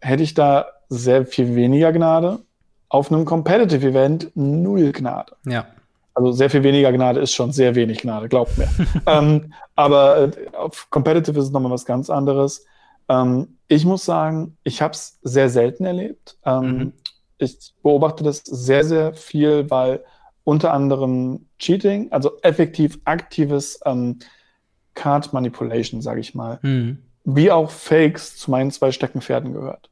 hätte ich da sehr viel weniger Gnade. Auf einem Competitive Event null Gnade. Ja. Also sehr viel weniger Gnade ist schon sehr wenig Gnade, glaubt mir. ähm, aber äh, auf Competitive ist es nochmal was ganz anderes. Ähm, ich muss sagen, ich habe es sehr selten erlebt. Ähm, mhm. Ich beobachte das sehr, sehr viel, weil unter anderem Cheating, also effektiv aktives ähm, Card Manipulation, sage ich mal, mhm. wie auch Fakes zu meinen zwei Steckenpferden gehört.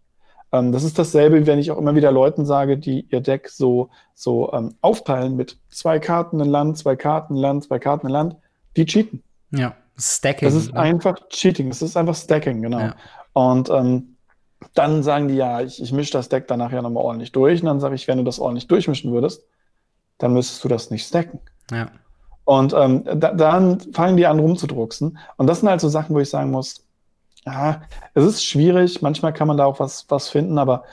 Ähm, das ist dasselbe, wenn ich auch immer wieder Leuten sage, die ihr Deck so, so ähm, aufteilen mit zwei Karten in Land, zwei Karten in Land, zwei Karten in Land, die cheaten. Ja, Stacking. Das ist ne? einfach Cheating, das ist einfach Stacking, genau. Ja. Und ähm, dann sagen die, ja, ich, ich mische das Deck dann nachher nochmal ordentlich durch. Und dann sage ich, wenn du das ordentlich durchmischen würdest, dann müsstest du das nicht stacken. Ja. Und ähm, da, dann fangen die an rumzudrucksen. Und das sind halt so Sachen, wo ich sagen muss, ja, es ist schwierig. Manchmal kann man da auch was, was finden, aber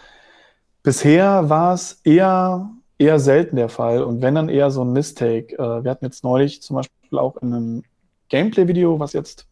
bisher war es eher, eher selten der Fall. Und wenn dann eher so ein Mistake. Äh, wir hatten jetzt neulich zum Beispiel auch in einem Gameplay-Video, was jetzt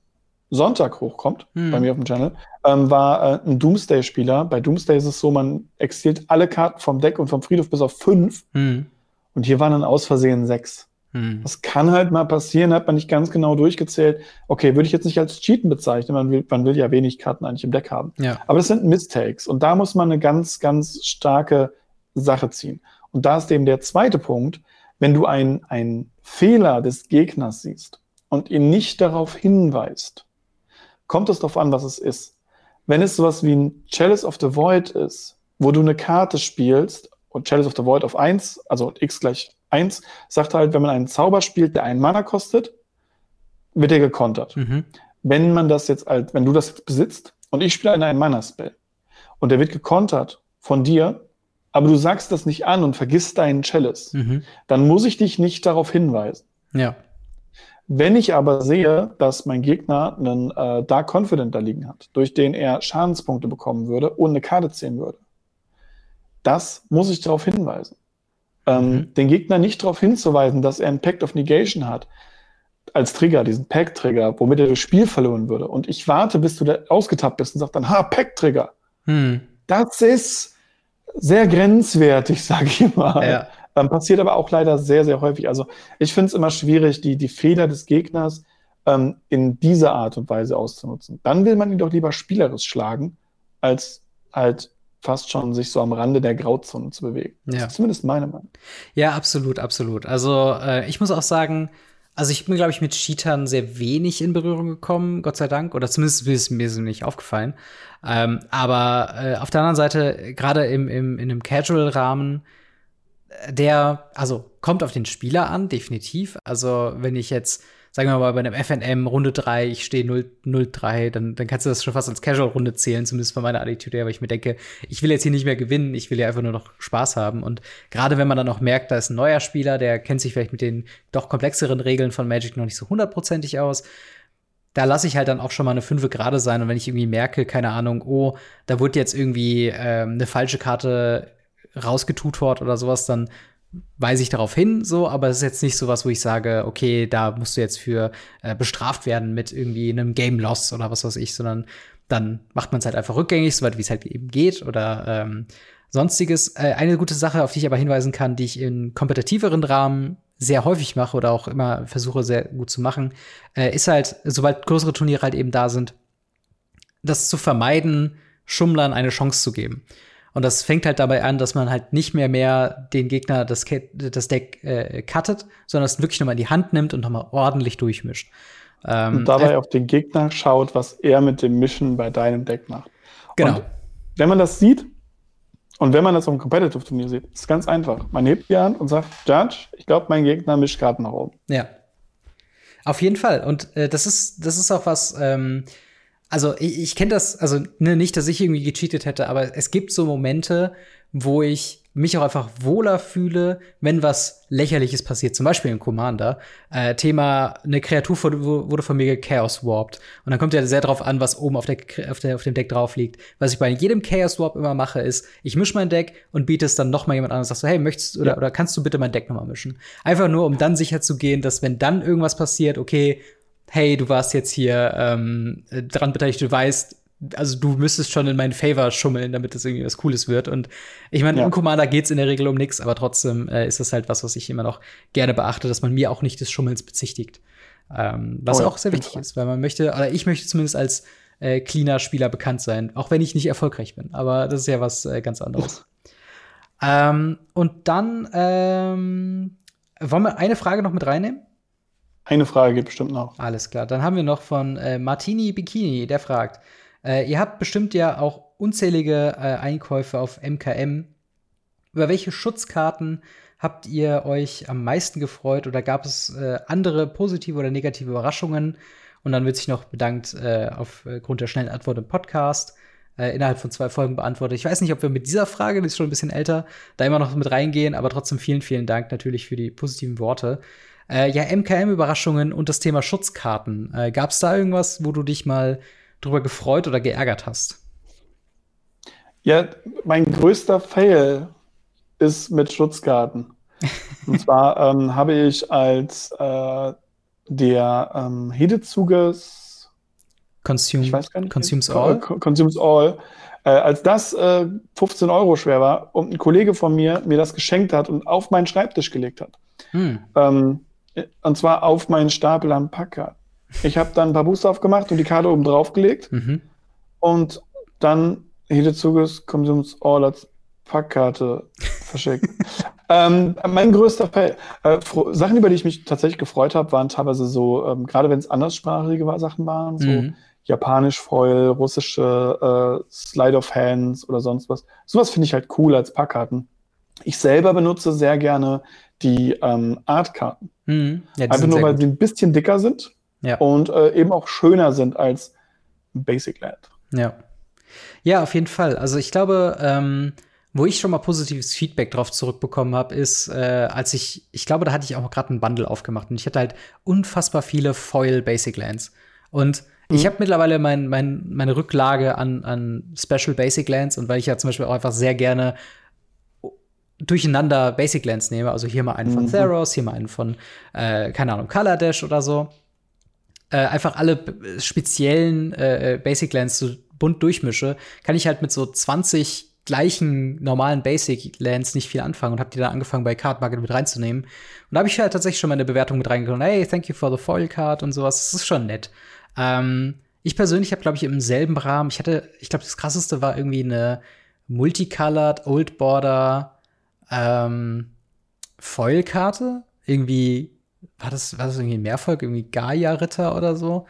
Sonntag hochkommt, hm. bei mir auf dem Channel, ähm, war äh, ein Doomsday-Spieler. Bei Doomsday ist es so, man exiliert alle Karten vom Deck und vom Friedhof bis auf fünf. Hm. Und hier waren dann aus Versehen sechs. Hm. Das kann halt mal passieren, hat man nicht ganz genau durchgezählt. Okay, würde ich jetzt nicht als Cheaten bezeichnen, man will, man will ja wenig Karten eigentlich im Deck haben. Ja. Aber das sind Mistakes und da muss man eine ganz, ganz starke Sache ziehen. Und da ist eben der zweite Punkt, wenn du einen Fehler des Gegners siehst und ihn nicht darauf hinweist, kommt es darauf an, was es ist. Wenn es sowas wie ein Chalice of the Void ist, wo du eine Karte spielst und Chalice of the Void auf 1, also x gleich 1 sagt halt, wenn man einen Zauber spielt, der einen Mana kostet, wird er gekontert. Mhm. Wenn man das jetzt als, wenn du das jetzt besitzt und ich spiele einen Mana-Spell und der wird gekontert von dir, aber du sagst das nicht an und vergisst deinen Chalice, mhm. dann muss ich dich nicht darauf hinweisen. Ja. Wenn ich aber sehe, dass mein Gegner einen äh, Dark Confident da liegen hat, durch den er Schadenspunkte bekommen würde und eine Karte ziehen würde, das muss ich darauf hinweisen. Ähm, mhm. Den Gegner nicht darauf hinzuweisen, dass er einen Pact of Negation hat, als Trigger, diesen Pact-Trigger, womit er das Spiel verloren würde. Und ich warte, bis du da ausgetappt bist und sag dann, ha, Pact-Trigger. Mhm. Das ist sehr grenzwertig, sage ich mal. Ja. Ähm, passiert aber auch leider sehr, sehr häufig. Also ich finde es immer schwierig, die, die Fehler des Gegners ähm, in dieser Art und Weise auszunutzen. Dann will man ihn doch lieber spielerisch schlagen, als halt fast schon sich so am Rande der Grauzone zu bewegen. Ja. Das ist zumindest meine Meinung. Ja, absolut, absolut. Also äh, ich muss auch sagen, also ich bin, glaube ich, mit Cheatern sehr wenig in Berührung gekommen, Gott sei Dank. Oder zumindest ist mir so nicht aufgefallen. Ähm, aber äh, auf der anderen Seite, gerade im, im, in einem Casual-Rahmen, äh, der, also kommt auf den Spieler an, definitiv. Also wenn ich jetzt sagen wir mal, bei einem FNM Runde 3, ich stehe 0-3, dann, dann kannst du das schon fast als Casual-Runde zählen, zumindest von meiner Attitude her, weil ich mir denke, ich will jetzt hier nicht mehr gewinnen, ich will ja einfach nur noch Spaß haben. Und gerade wenn man dann auch merkt, da ist ein neuer Spieler, der kennt sich vielleicht mit den doch komplexeren Regeln von Magic noch nicht so hundertprozentig aus, da lasse ich halt dann auch schon mal eine 5 gerade sein. Und wenn ich irgendwie merke, keine Ahnung, oh, da wurde jetzt irgendwie ähm, eine falsche Karte rausgetutort oder sowas, dann weise ich darauf hin, so, aber es ist jetzt nicht so was, wo ich sage, okay, da musst du jetzt für äh, bestraft werden mit irgendwie einem Game Loss oder was weiß ich, sondern dann macht man es halt einfach rückgängig, soweit wie es halt eben geht oder ähm, sonstiges. Äh, eine gute Sache, auf die ich aber hinweisen kann, die ich in kompetitiveren Rahmen sehr häufig mache oder auch immer versuche sehr gut zu machen, äh, ist halt, sobald größere Turniere halt eben da sind, das zu vermeiden, Schummlern eine Chance zu geben. Und das fängt halt dabei an, dass man halt nicht mehr mehr den Gegner das, das Deck äh, cuttet, sondern es wirklich nochmal in die Hand nimmt und nochmal ordentlich durchmischt. Ähm, und dabei auf den Gegner schaut, was er mit dem Mischen bei deinem Deck macht. Genau. Und wenn man das sieht, und wenn man das auf einem Competitive-Turnier sieht, ist es ganz einfach. Man hebt die Hand und sagt, Judge, ich glaube, mein Gegner mischt gerade nach oben. Ja. Auf jeden Fall. Und äh, das ist, das ist auch was, ähm, also ich, ich kenne das, also ne, nicht, dass ich irgendwie gecheatet hätte, aber es gibt so Momente, wo ich mich auch einfach wohler fühle, wenn was Lächerliches passiert. Zum Beispiel im Commander. Äh, Thema, eine Kreatur wurde von mir Chaos warped. Und dann kommt ja sehr drauf an, was oben auf, der, auf, der, auf dem Deck drauf liegt. Was ich bei jedem Chaos Warp immer mache, ist, ich mische mein Deck und biete es dann noch mal jemand an und sag so, hey, möchtest oder, ja. oder kannst du bitte mein Deck noch mal mischen? Einfach nur, um dann sicher zu gehen, dass wenn dann irgendwas passiert, okay, hey, du warst jetzt hier ähm, dran beteiligt, du weißt, also du müsstest schon in meinen Favor schummeln, damit das irgendwie was Cooles wird. Und ich meine, ja. im Commander geht's in der Regel um nichts, aber trotzdem äh, ist das halt was, was ich immer noch gerne beachte, dass man mir auch nicht des Schummels bezichtigt. Ähm, was oh, auch sehr wichtig ist, weil man möchte, oder ich möchte zumindest als äh, cleaner Spieler bekannt sein, auch wenn ich nicht erfolgreich bin. Aber das ist ja was äh, ganz anderes. ähm, und dann ähm, wollen wir eine Frage noch mit reinnehmen? Eine Frage gibt bestimmt noch. Alles klar. Dann haben wir noch von äh, Martini Bikini, der fragt: äh, Ihr habt bestimmt ja auch unzählige äh, Einkäufe auf MKM. Über welche Schutzkarten habt ihr euch am meisten gefreut oder gab es äh, andere positive oder negative Überraschungen? Und dann wird sich noch bedankt äh, aufgrund der schnellen Antwort im Podcast. Äh, innerhalb von zwei Folgen beantwortet. Ich weiß nicht, ob wir mit dieser Frage, die ist schon ein bisschen älter, da immer noch mit reingehen, aber trotzdem vielen, vielen Dank natürlich für die positiven Worte. Äh, ja, MKM-Überraschungen und das Thema Schutzkarten. Äh, Gab es da irgendwas, wo du dich mal drüber gefreut oder geärgert hast? Ja, mein größter Fail ist mit Schutzkarten. und zwar ähm, habe ich als äh, der ähm, Hedezuges Consume, ich weiß gar nicht, Consumes All, Consumes All äh, als das äh, 15 Euro schwer war und ein Kollege von mir mir das geschenkt hat und auf meinen Schreibtisch gelegt hat. Hm. Ähm, und zwar auf meinen Stapel am Packer. Ich habe dann ein paar Booster aufgemacht und die Karte oben drauf gelegt. Mhm. Und dann Hedezuges Konsums All als Packkarte verschickt. ähm, mein größter Fall. Äh, Sachen, über die ich mich tatsächlich gefreut habe, waren teilweise so, ähm, gerade wenn es anderssprachige Sachen waren, so mhm. japanisch Foil, russische äh, Slide of Hands oder sonst was. Sowas finde ich halt cool als Packkarten. Ich selber benutze sehr gerne die ähm, Artkarten. Mhm. Ja, Einfach nur, weil gut. sie ein bisschen dicker sind ja. und äh, eben auch schöner sind als Basic Land. Ja. Ja, auf jeden Fall. Also ich glaube, ähm, wo ich schon mal positives Feedback drauf zurückbekommen habe, ist, äh, als ich, ich glaube, da hatte ich auch gerade einen Bundle aufgemacht und ich hatte halt unfassbar viele Foil Basic Lands. Und mhm. ich habe mittlerweile mein, mein, meine Rücklage an, an Special Basic Lands und weil ich ja zum Beispiel auch einfach sehr gerne durcheinander Basic Lands nehme, also hier mal einen von mhm. Theros, hier mal einen von, äh, keine Ahnung, Color Dash oder so, äh, einfach alle speziellen äh, Basic Lands so bunt durchmische, kann ich halt mit so 20 gleichen normalen Basic Lands nicht viel anfangen und habe die dann angefangen bei Card Market mit reinzunehmen. Und da habe ich halt tatsächlich schon meine Bewertung mit reingekommen. Hey, thank you for the foil card und sowas. Das ist schon nett. Ähm, ich persönlich habe, glaube ich, im selben Rahmen, ich hatte, ich glaube, das krasseste war irgendwie eine Multicolored Old Border ähm, Foil-Karte. Irgendwie, war das, war das irgendwie ein Mehrfolg? Irgendwie Gaia-Ritter oder so?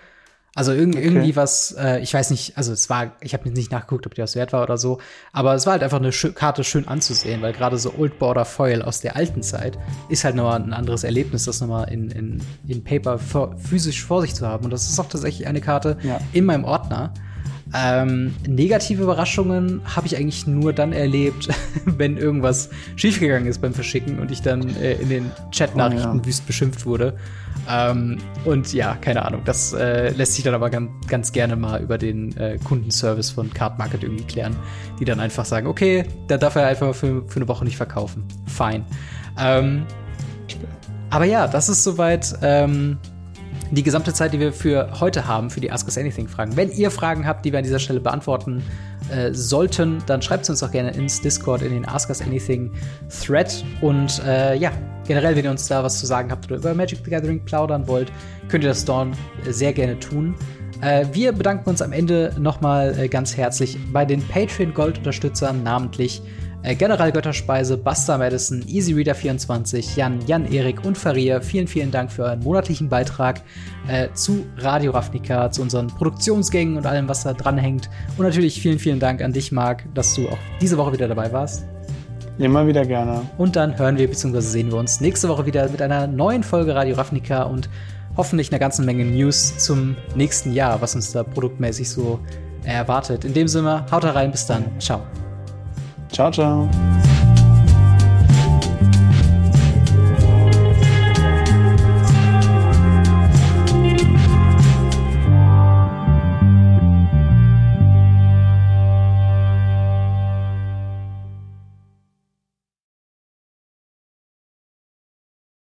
Also irg okay. irgendwie was, äh, ich weiß nicht, also es war, ich habe nicht nachgeguckt, ob die was wert war oder so, aber es war halt einfach eine Sch Karte schön anzusehen, weil gerade so Old Border Foil aus der alten Zeit ist halt nochmal ein anderes Erlebnis, das nochmal in, in, in Paper physisch vor sich zu haben. Und das ist auch tatsächlich eine Karte ja. in meinem Ordner. Ähm, negative Überraschungen habe ich eigentlich nur dann erlebt, wenn irgendwas schiefgegangen ist beim Verschicken und ich dann äh, in den Chat-Nachrichten oh, ja. wüst beschimpft wurde. Ähm, und ja, keine Ahnung, das äh, lässt sich dann aber ganz, ganz gerne mal über den äh, Kundenservice von Card Market irgendwie klären, die dann einfach sagen, okay, da darf er einfach für, für eine Woche nicht verkaufen. Fine. Ähm, aber ja, das ist soweit. Ähm, die gesamte Zeit, die wir für heute haben, für die Ask Us Anything Fragen. Wenn ihr Fragen habt, die wir an dieser Stelle beantworten äh, sollten, dann schreibt sie uns auch gerne ins Discord, in den Ask Us Anything Thread. Und äh, ja, generell, wenn ihr uns da was zu sagen habt oder über Magic the Gathering plaudern wollt, könnt ihr das Dawn sehr gerne tun. Äh, wir bedanken uns am Ende nochmal äh, ganz herzlich bei den Patreon Gold-Unterstützern, namentlich äh, General Götterspeise, Buster Madison, EasyReader24, Jan, Jan-Erik und Faria. Vielen, vielen Dank für euren monatlichen Beitrag äh, zu Radio Ravnica, zu unseren Produktionsgängen und allem, was da dranhängt. Und natürlich vielen, vielen Dank an dich, Marc, dass du auch diese Woche wieder dabei warst. Immer wieder gerne. Und dann hören wir bzw. sehen wir uns nächste Woche wieder mit einer neuen Folge Radio Ravnica und hoffentlich einer ganzen Menge News zum nächsten Jahr, was uns da produktmäßig so erwartet. In dem Sinne, haut rein, bis dann. Ciao. Ciao, ciao.